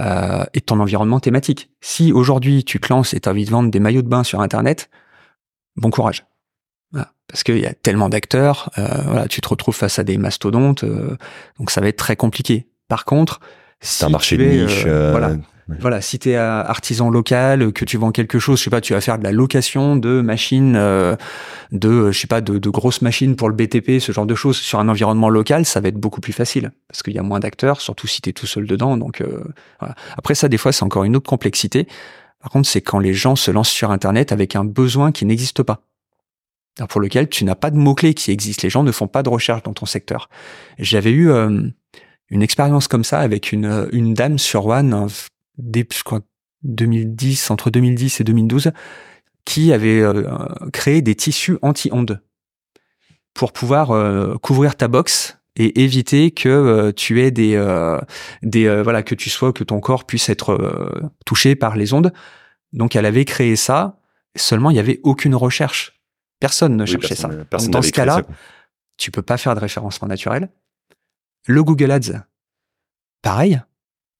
euh, et de ton environnement thématique. Si aujourd'hui tu te lances et tu as envie de vendre des maillots de bain sur Internet, bon courage. Voilà. Parce qu'il y a tellement d'acteurs, euh, voilà, tu te retrouves face à des mastodontes, euh, donc ça va être très compliqué. Par contre, un si marché tu de es, niche. euh, euh, voilà, voilà, si tu es artisan local, que tu vends quelque chose, je sais pas, tu vas faire de la location de machines, euh, de, euh, je sais pas, de, de grosses machines pour le BTP, ce genre de choses, sur un environnement local, ça va être beaucoup plus facile parce qu'il y a moins d'acteurs, surtout si tu es tout seul dedans. Donc, euh, voilà. Après ça, des fois, c'est encore une autre complexité. Par contre, c'est quand les gens se lancent sur Internet avec un besoin qui n'existe pas. Pour lequel tu n'as pas de mots-clés qui existent. Les gens ne font pas de recherche dans ton secteur. J'avais eu euh, une expérience comme ça avec une, une dame sur One, euh, dès, je crois, 2010, entre 2010 et 2012, qui avait euh, créé des tissus anti-ondes pour pouvoir euh, couvrir ta box et éviter que euh, tu aies des, euh, euh, voilà que tu sois que ton corps puisse être euh, touché par les ondes. Donc elle avait créé ça. Seulement il y avait aucune recherche. Personne ne oui, cherchait personne- ça. personne Donc, dans ce cas-là, tu peux pas faire de référencement naturel. Le Google Ads, pareil,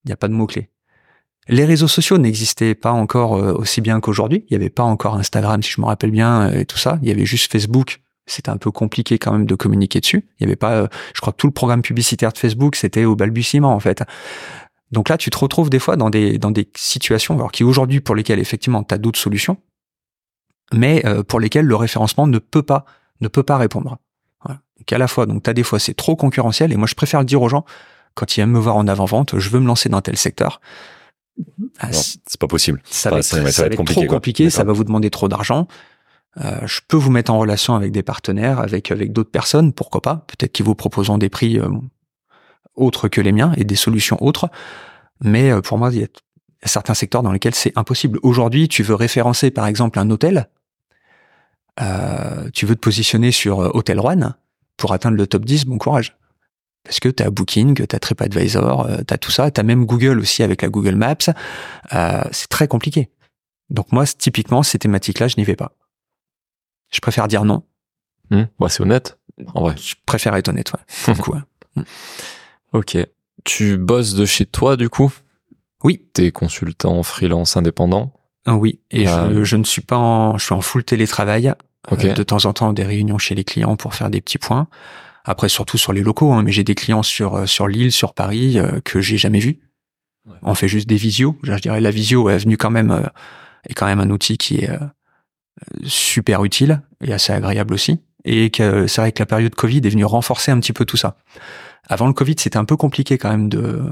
il n'y a pas de mots-clés. Les réseaux sociaux n'existaient pas encore euh, aussi bien qu'aujourd'hui. Il n'y avait pas encore Instagram, si je me rappelle bien, euh, et tout ça. Il y avait juste Facebook. C'était un peu compliqué quand même de communiquer dessus. Il y avait pas, euh, je crois que tout le programme publicitaire de Facebook, c'était au balbutiement, en fait. Donc là, tu te retrouves des fois dans des, dans des situations, alors qui aujourd'hui, pour lesquelles effectivement, tu as d'autres solutions, mais euh, pour lesquelles le référencement ne peut pas, ne peut pas répondre. Voilà. Donc à la fois, donc as des fois, c'est trop concurrentiel, et moi, je préfère le dire aux gens, quand ils viennent me voir en avant-vente, je veux me lancer dans tel secteur. Ah, c'est pas possible. ça Enfin, va être, ça va- ça va être compliqué, trop compliqué, ça va vous demander trop d'argent. Euh, je peux vous mettre en relation avec des partenaires, avec avec d'autres personnes, pourquoi pas Peut-être qu'ils vous proposeront des prix euh, autres que les miens et des solutions autres. Mais euh, pour moi, il y a certains secteurs dans lesquels c'est impossible. Aujourd'hui, tu veux référencer par exemple un hôtel, tu veux te positionner sur Hôtel One pour atteindre le top 10, bon courage. Parce que tu as Booking, tu as TripAdvisor, tu as tout ça, tu as même Google aussi avec la Google Maps. c'est très compliqué. Donc moi, typiquement, ces thématiques-là, je n'y vais pas. Je préfère dire non. Bah, c'est honnête, en vrai. Je préfère être honnête, ouais. [LAUGHS] Hmm. Ok. Tu bosses de chez toi, du coup? Oui. T'es consultant freelance indépendant? Ah Oui. Et euh, je, ne suis pas en, je suis en full télétravail. Euh, de temps en temps, des réunions chez les clients pour faire des petits points. Après, surtout sur les locaux, hein, mais j'ai des clients sur, euh, sur l'île, sur Paris, que j'ai jamais vus. On fait juste des visios. Je dirais la visio est venue quand même, est quand même un outil qui est, super utile et assez agréable aussi. Et que c'est vrai que la période Covid est venue renforcer un petit peu tout ça. Avant le Covid, c'était un peu compliqué quand même de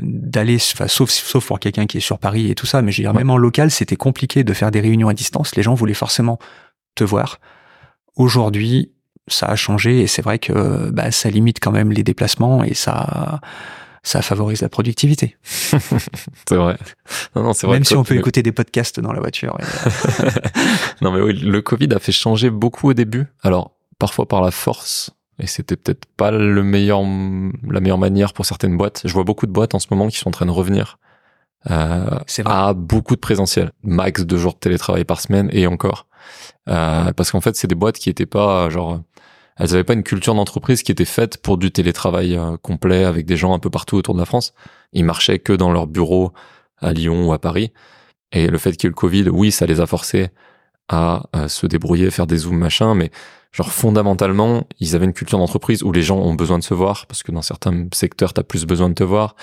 d'aller, enfin, sauf sauf pour quelqu'un qui est sur Paris et tout ça, mais je veux dire, même en local, c'était compliqué de faire des réunions à distance. Les gens voulaient forcément te voir. Aujourd'hui, ça a changé et c'est vrai que bah, ça limite quand même les déplacements et ça ça favorise la productivité. [LAUGHS] c'est vrai. Non, non, c'est vrai. Même si on peut écouter des podcasts dans la voiture. [LAUGHS] non, mais oui, le Covid a fait changer beaucoup au début. Alors, parfois par la force. Et c'était peut-être pas le meilleur, la meilleure manière pour certaines boîtes. Je vois beaucoup de boîtes en ce moment qui sont en train de revenir euh, à beaucoup de présentiel, max deux jours de télétravail par semaine et encore. Euh, parce qu'en fait, c'est des boîtes qui étaient pas genre elles n'avaient pas une culture d'entreprise qui était faite pour du télétravail euh, complet avec des gens un peu partout autour de la France. Ils marchaient que dans leur bureau à Lyon ou à Paris. Et le fait qu'il y ait le Covid, oui, ça les a forcés à, à se débrouiller, faire des zooms machin, mais genre fondamentalement, ils avaient une culture d'entreprise où les gens ont besoin de se voir parce que dans certains secteurs, tu as plus besoin de te voir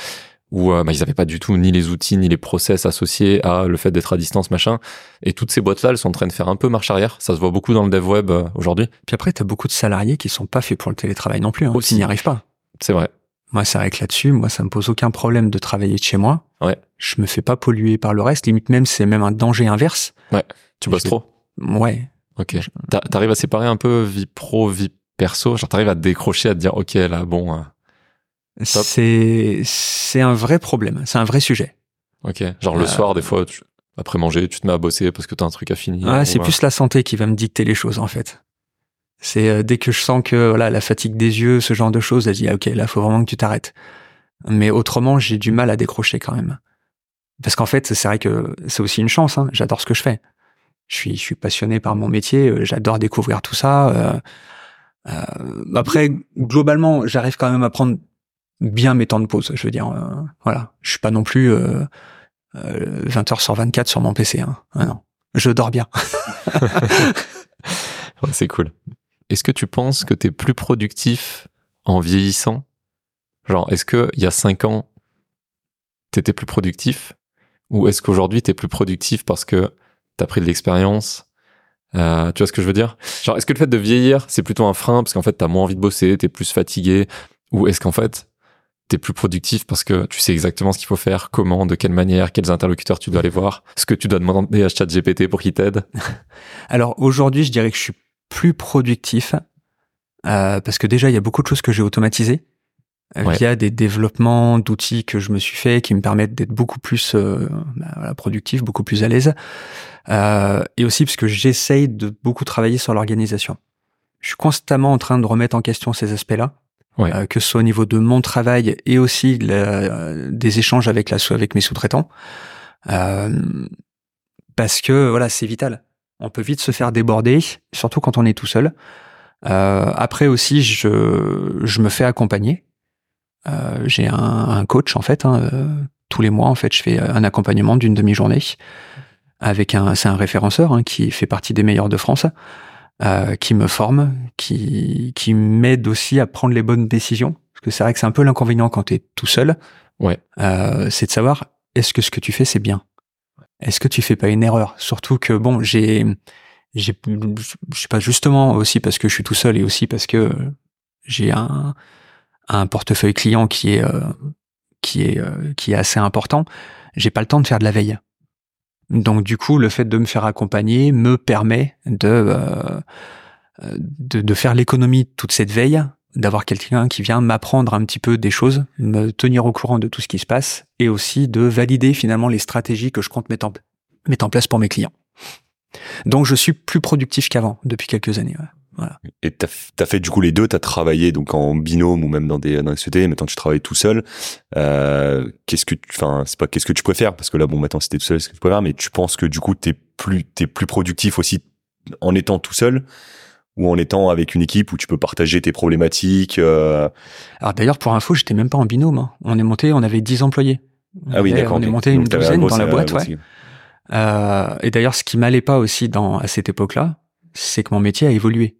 où euh, bah, ils n'avaient pas du tout ni les outils ni les process associés à le fait d'être à distance machin. Et toutes ces boîtes là elles sont en train de faire un peu marche arrière. Ça se voit beaucoup dans le dev web euh, aujourd'hui. Puis après tu as beaucoup de salariés qui sont pas faits pour le télétravail non plus hein, Aussi. n'y arrivent pas. C'est vrai. Moi c'est vrai que là-dessus moi ça me pose aucun problème de travailler de chez moi. Ouais. Je me fais pas polluer par le reste. Limite même c'est même un danger inverse. Ouais. Tu bosses trop. Ouais ok t'arrives à séparer un peu vie pro vie perso? Genre t'arrives à décrocher à te dire ok là bon euh, c'est c'est un vrai problème, c'est un vrai sujet. Ok, genre le euh, soir des fois, après manger, tu te mets à bosser parce que t'as un truc à finir. Ah, c'est plus la santé qui va me dicter les choses en fait. C'est euh, dès que je sens que voilà la fatigue des yeux, ce genre de choses, elle dit ah, ok là faut vraiment que tu t'arrêtes. Mais autrement j'ai du mal à décrocher quand même. Parce qu'en fait c'est vrai que c'est aussi une chance. Hein. J'adore ce que je fais. Je suis je suis passionné par mon métier. Euh, j'adore découvrir tout ça. Euh, après globalement j'arrive quand même à prendre bien mes temps de pause. Je veux dire, euh, voilà, je suis pas non plus euh, 20 euh, heures sur 24 sur mon PC. Hein. Ah non, je dors bien. [LAUGHS] [LAUGHS] c'est cool. Est-ce que tu penses que tu es plus productif en vieillissant? Genre, est-ce que il y a 5 ans, tu étais plus productif? Ou est-ce qu'aujourd'hui, tu es plus productif parce que tu as pris de l'expérience euh, tu vois ce que je veux dire? Genre, est-ce que le fait de vieillir, c'est plutôt un frein parce qu'en fait, t'as moins envie de bosser, t'es plus fatigué? Ou est-ce qu'en fait, t'es plus productif parce que tu sais exactement ce qu'il faut faire, comment, de quelle manière, quels interlocuteurs tu dois aller voir, ce que tu dois demander à ChatGPT pour qu'il t'aide? [LAUGHS] Alors aujourd'hui, je dirais que je suis plus productif euh, parce que déjà il y a beaucoup de choses que j'ai automatisées euh, via des développements d'outils que je me suis fait qui me permettent d'être beaucoup plus euh, bah, productif, beaucoup plus à l'aise, euh, et aussi parce que j'essaye de beaucoup travailler sur l'organisation. Je suis constamment en train de remettre en question ces aspects-là euh, que ce soit au niveau de mon travail et aussi des échanges avec la avec mes sous-traitants, euh, parce que voilà, c'est vital. On peut vite se faire déborder, surtout quand on est tout seul. Euh, après aussi, je, je me fais accompagner. Euh, j'ai un, un, coach en fait. Hein, euh, tous les mois, en fait, je fais un accompagnement d'une demi-journée avec un, c'est un référenceur hein, qui fait partie des meilleurs de France. Euh, qui me forme, qui, qui m'aide aussi à prendre les bonnes décisions. Parce que c'est vrai que c'est un peu l'inconvénient quand tu es tout seul. Ouais. Euh, c'est de savoir est-ce que ce que tu fais c'est bien? Est-ce que tu fais pas une erreur? Surtout que bon, j'ai, j'ai, je sais pas justement aussi parce que je suis tout seul et aussi parce que j'ai un, un portefeuille client qui est, euh, qui est, euh, qui est assez important. J'ai pas le temps de faire de la veille. Donc du coup, le fait de me faire accompagner me permet de euh, de, de, faire l'économie de toute cette veille, d'avoir quelqu'un qui vient m'apprendre un petit peu des choses, me tenir au courant de tout ce qui se passe, et aussi de valider finalement les stratégies que je compte mettre en, mettre en place pour mes clients. Donc je suis plus productif qu'avant depuis quelques années. Voilà. Et t'as as fait du coup les deux, t'as travaillé donc en binôme ou même dans des dans des sociétés. Maintenant tu travailles tout seul. Euh, qu'est-ce que, enfin c'est pas qu'est-ce que tu préfères parce que là bon maintenant c'était tout seul, ce que tu préfères, mais tu penses que du coup t'es plus t'es plus productif aussi en étant tout seul ou en étant avec une équipe où tu peux partager tes problématiques. Euh... Alors d'ailleurs pour info j'étais même pas en binôme. Hein. On est monté, on avait 10 employés. On ah oui d'accord. On est monté une douzaine dans la boîte, ouais. Euh, et d'ailleurs ce qui m'allait pas aussi dans à cette époque-là, c'est que mon métier a évolué.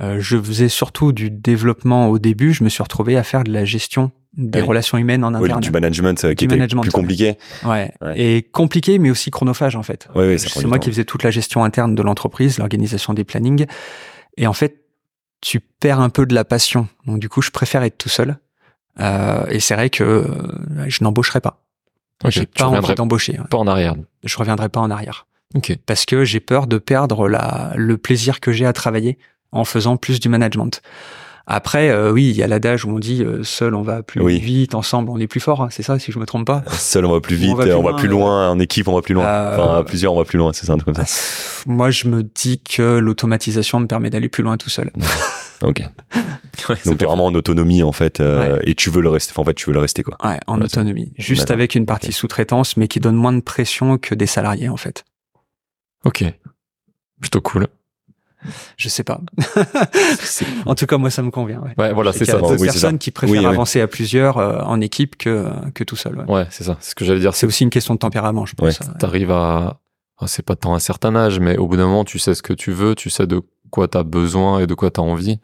Euh, je faisais surtout du développement au début. Je me suis retrouvé à faire de la gestion des relations humaines en interne. du management euh, qui était plus compliqué. Ouais. Et compliqué, mais aussi chronophage en fait. Ouais, c'est moi qui faisais toute la gestion interne de l'entreprise, l'organisation des plannings. Et en fait, tu perds un peu de la passion. Donc du coup, je préfère être tout seul. Euh, et c'est vrai que euh, je n'embaucherai pas. j'ai pas envie d'embaucher. Pas en arrière. Je reviendrai pas en arrière. Ok. Parce que j'ai peur de perdre la, le plaisir que j'ai à travailler en faisant plus du management. Après, euh, oui, il y a l'adage où on dit euh, seul on va plus vite, ensemble on est plus fort. Hein, c'est ça, si je me trompe pas. [LAUGHS] Seul on va plus vite, on va plus, loin, en équipe on va plus loin. Euh, enfin, à plusieurs on va plus loin, c'est ça un truc comme ça. Moi, je me dis que l'automatisation me permet d'aller plus loin tout seul. [LAUGHS] ok. Donc t'es vraiment en autonomie en fait, et tu veux le rester. en fait, tu veux le rester quoi. Ouais, en autonomie, juste avec une partie sous-traitance, mais qui donne moins de pression que des salariés en fait. Ok, plutôt cool. Je sais pas. [LAUGHS] [LAUGHS] en tout cas, moi, ça me convient. Ouais, ouais voilà, c'est ça. Il y a d'autres personnes qui préfèrent avancer à plusieurs euh, en équipe que que tout seul. Ouais, c'est ça. C'est ce que j'allais dire. C'est aussi une question de tempérament, je pense. T'arrives à, c'est pas tant un certain âge, mais au bout d'un moment, tu sais ce que tu veux, tu sais de quoi t'as besoin et de quoi t'as envie.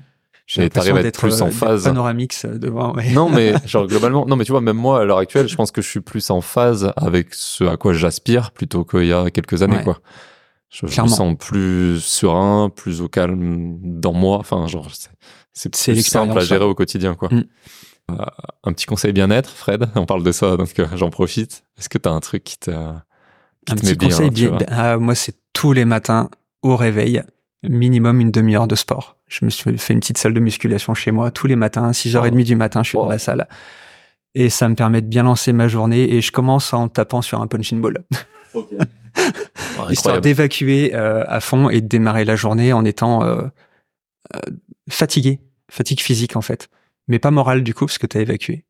Et t'arrives à être plus en euh, phase. Panoramix euh. Non, mais [LAUGHS] genre globalement, non, mais tu vois, même moi à l'heure actuelle, je pense que je suis plus en phase avec ce à quoi j'aspire plutôt qu'il y a quelques années, quoi. Je, me sens plus serein, plus au calme dans moi. Enfin, genre, c'est plus simple à gérer au quotidien, quoi. Mm. Euh, un petit conseil bien-être, Fred. [LAUGHS] On parle de ça, donc euh, j'en profite. Est-ce que tu as un truc qui te, qui un petit conseil bien, ah, Moi, c'est tous les matins au réveil, minimum une demi-heure de sport. Je me suis fait une petite salle de musculation chez moi tous les matins, 6h30 du matin, je suis dans la salle. Et ça me permet de bien lancer ma journée et je commence en tapant sur un punching ball. Okay. [LAUGHS] histoire d'évacuer euh, à fond et de démarrer la journée en étant euh, euh, fatigué, fatigue physique en fait, mais pas morale du coup parce que t'as évacué.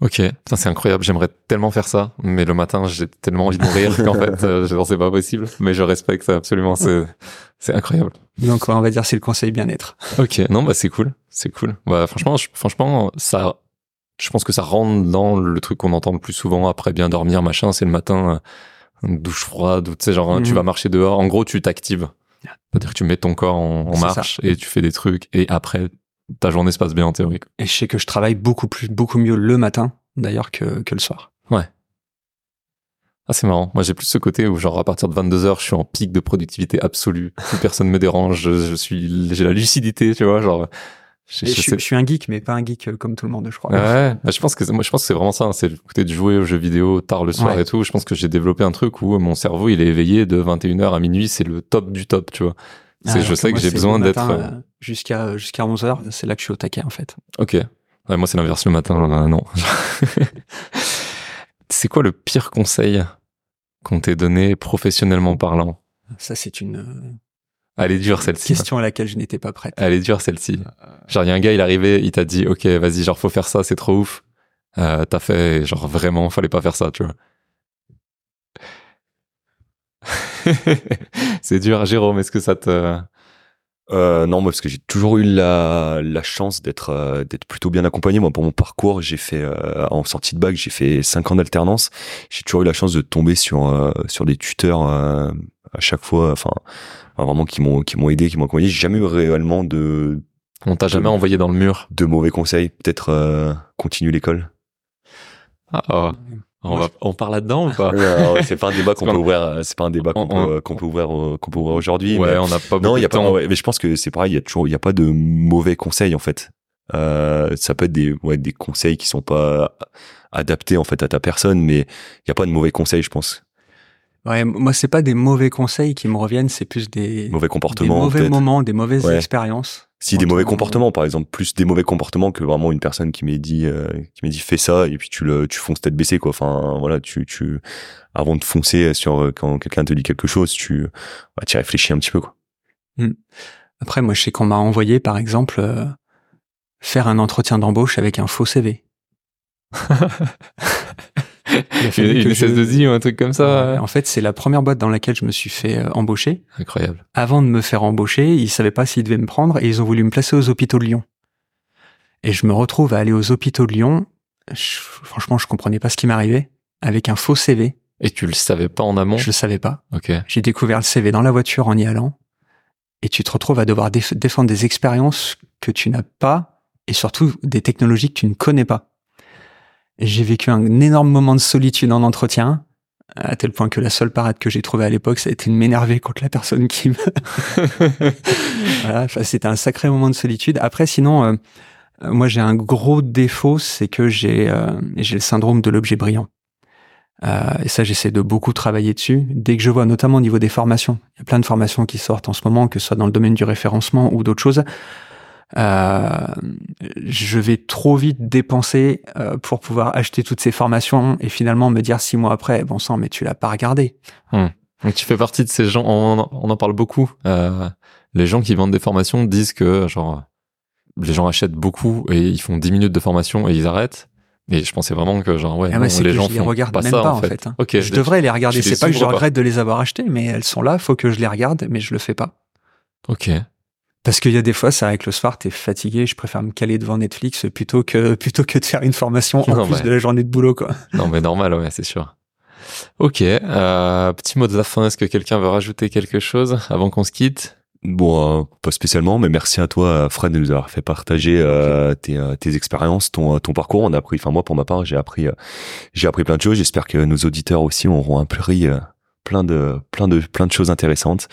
Ok, c'est incroyable. J'aimerais tellement faire ça, mais le matin j'ai tellement envie de mourir qu'en [LAUGHS] fait je c'est pas possible. Mais je respecte ça absolument. C'est c'est incroyable. Donc on va dire c'est le conseil bien-être. Ok, non bah c'est cool, c'est cool. Bah franchement, franchement ça, je pense que ça rentre dans le truc qu'on entend le plus souvent après bien dormir machin. C'est le matin douche froide, ou tu sais, genre, tu vas mhm. marcher dehors. En gros, tu t'actives. C'est-à-dire que tu mets ton corps en, marche et tu fais des trucs et après, ta journée se passe bien en théorie. Et je sais que je travaille beaucoup plus, beaucoup mieux le matin, d'ailleurs, que, que le soir. Ouais. Ah, c'est marrant. Moi, j'ai plus ce côté où, genre, à partir de 22 heures, je suis en pic de productivité absolue. Plus personne me dérange. Je, je suis, j'ai la lucidité, tu vois, genre, je, je, suis un geek, mais pas un geek euh, comme tout le monde, je crois. Ouais, bah, je pense que moi, je pense que c'est vraiment ça. Hein. c'est le côté de jouer aux jeux vidéo tard le soir et tout. Je pense que j'ai développé un truc où mon cerveau, il est éveillé de 21h à minuit. C'est le top du top, tu vois. Ah, je sais que, j'ai besoin d'être euh, euh, jusqu'à jusqu'à 11h. C'est là que je suis au taquet, en fait. Ok. Ouais, moi, c'est l'inverse le matin. non. [LAUGHS] c'est quoi le pire conseil qu'on t'ait donné professionnellement parlant? Ça, c'est une elle est dure celle-ci. Question à laquelle je n'étais pas prête. Elle est dure celle-ci. Genre, il y a un gars, il est arrivé, il t'a dit, ok, vas-y, genre, faut faire ça, c'est trop ouf. Euh, t'as fait, genre, vraiment, fallait pas faire ça, tu vois. [LAUGHS] c'est dur, Jérôme, est-ce que ça te... Euh, non, moi, parce que j'ai toujours eu la, la chance d'être euh, d'être plutôt bien accompagné. Moi, pour mon parcours, j'ai fait euh, en sortie de bac, j'ai fait cinq ans d'alternance. J'ai toujours eu la chance de tomber sur euh, sur des tuteurs à chaque fois. Enfin, vraiment qui m'ont qui m'ont aidé, qui m'ont accompagné. J'ai jamais eu réellement de. On t'a jamais envoyé dans le mur? De mauvais conseils. Peut-être euh, continue l'école? Ah, oh. On, va, on parle là-dedans ou pas? [LAUGHS] C'est pas un débat [LAUGHS] qu'on peut ouvrir. Euh, c'est pas un débat qu'on peut, qu'on peut ouvrir qu'on peut ouvrir aujourd'hui. Ouais, on n'a pas. Non, il y a pas. mais je pense que c'est pareil. Il y a toujours, il y a pas de mauvais conseils en fait. Euh, ça peut être des ouais, des conseils qui sont pas adaptés en fait à ta personne, mais il y a pas de mauvais conseils, je pense. Ouais, moi c'est pas des mauvais conseils qui me reviennent, c'est plus des mauvais comportements, des mauvais moments, des mauvaises Ouais. expériences. Si des mauvais comportements, par exemple, plus des mauvais comportements que vraiment une personne qui m'ait dit, euh, qui m'ait dit fais ça et puis tu le, tu fonces tête baissée quoi. Enfin voilà, tu, tu, avant de foncer sur euh, quand quelqu'un te dit quelque chose, tu, ouais, tu réfléchis un petit peu quoi. Après, moi je sais qu'on m'a envoyé par exemple euh, faire un entretien d'embauche avec un faux CV. [LAUGHS] [LAUGHS] Il a fallu Une, une je- SS2I ou un truc comme ça. Ouais, En fait, c'est la première boîte dans laquelle je me suis fait euh, embaucher. Incroyable. Avant de me faire embaucher, ils savaient pas s'ils devaient me prendre et ils ont voulu me placer aux hôpitaux de Lyon. Et je me retrouve à aller aux hôpitaux de Lyon. Je- franchement, je comprenais pas ce qui m'arrivait avec un faux CV. Et tu le savais pas en amont? Je le savais pas. Ok. J'ai découvert le CV dans la voiture en y allant. Et tu te retrouves à devoir déf- défendre des expériences que tu n'as pas et surtout des technologies que tu ne connais pas. J'ai vécu un énorme moment de solitude en entretien, à tel point que la seule parade que j'ai trouvée à l'époque, ça a été de m'énerver contre la personne qui me... [LAUGHS] voilà, c'était un sacré moment de solitude. Après, sinon, euh, euh, moi j'ai un gros défaut, c'est que j'ai euh, j'ai le syndrome de l'objet brillant. Euh, et ça, j'essaie de beaucoup travailler dessus. Dès que je vois, notamment au niveau des formations, il y a plein de formations qui sortent en ce moment, que ce soit dans le domaine du référencement ou d'autres choses. Euh, je vais trop vite dépenser euh, pour pouvoir acheter toutes ces formations et finalement me dire six mois après, bon sang, mais tu l'as pas regardé. Donc tu fais partie de ces gens, on, en- on en parle beaucoup. Euh, les gens qui vendent des formations disent que genre les gens achètent beaucoup et ils font 10 minutes de formation et ils arrêtent. Et je pensais vraiment que genre ouais, Ah ouais, non, les que gens je les font regarde pas même ça pas en fait. hein. Ok. je devrais les regarder. C'est pas que je pas. regrette de les avoir achetées, mais elles sont là. Faut que je les regarde, mais je le fais pas. Ok. Parce qu'il y a des fois, c'est avec le soir, t'es fatigué, je préfère me caler devant Netflix plutôt que [LAUGHS] plutôt que de faire une formation en Non, plus ouais. de la journée de boulot, quoi. Non mais normal, ouais, c'est sûr. Ok. Euh, petit mot de la fin. Est-ce que quelqu'un veut rajouter quelque chose avant qu'on se quitte? Bon, euh, pas spécialement, mais merci à toi, euh, Fred, de nous avoir fait partager euh, tes, euh, tes expériences, ton, ton parcours. On a appris, enfin moi pour ma part, j'ai appris, j'ai appris plein de choses. J'espère que nos auditeurs aussi auront appris plein de, plein de, plein de choses intéressantes.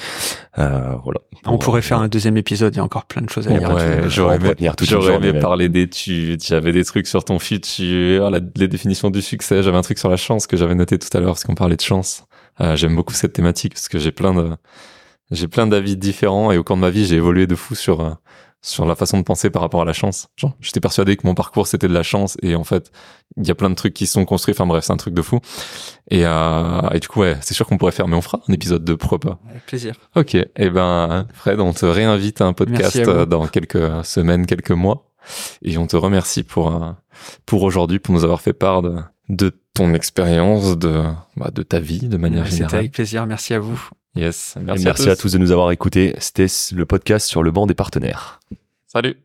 Euh, voilà. On pourrait faire voilà. un deuxième épisode, il y a encore plein de choses à On dire. Ouais, j'aurais aimé, j'aurais aimé parler d'études. J'avais des trucs sur ton futur, la- les définitions du succès. J'avais un truc sur la chance que j'avais noté tout à l'heure parce qu'on parlait de chance. Euh, J'aime beaucoup cette thématique parce que j'ai plein de, j'ai plein d'avis différents et au cours de ma vie, j'ai évolué de fou sur euh, sur la façon de penser par rapport à la chance. Genre, j'étais persuadé que mon parcours c'était de la chance et en fait, il y a plein de trucs qui se sont construits. Enfin bref, c'est un truc de fou. Et, euh, et du coup, ouais, c'est sûr qu'on pourrait faire, mais on fera un épisode de pourquoi pas. Avec plaisir. Ok, et ben Fred, on te réinvite à un podcast à euh, dans quelques semaines, quelques mois, et on te remercie pour euh, pour aujourd'hui, pour nous avoir fait part de, de ton expérience, de bah, de ta vie de manière C'était générale. avec plaisir. Merci à vous. Yes, Et merci, merci à tous de nous avoir écoutés. C'était le podcast sur le banc des partenaires. Salut.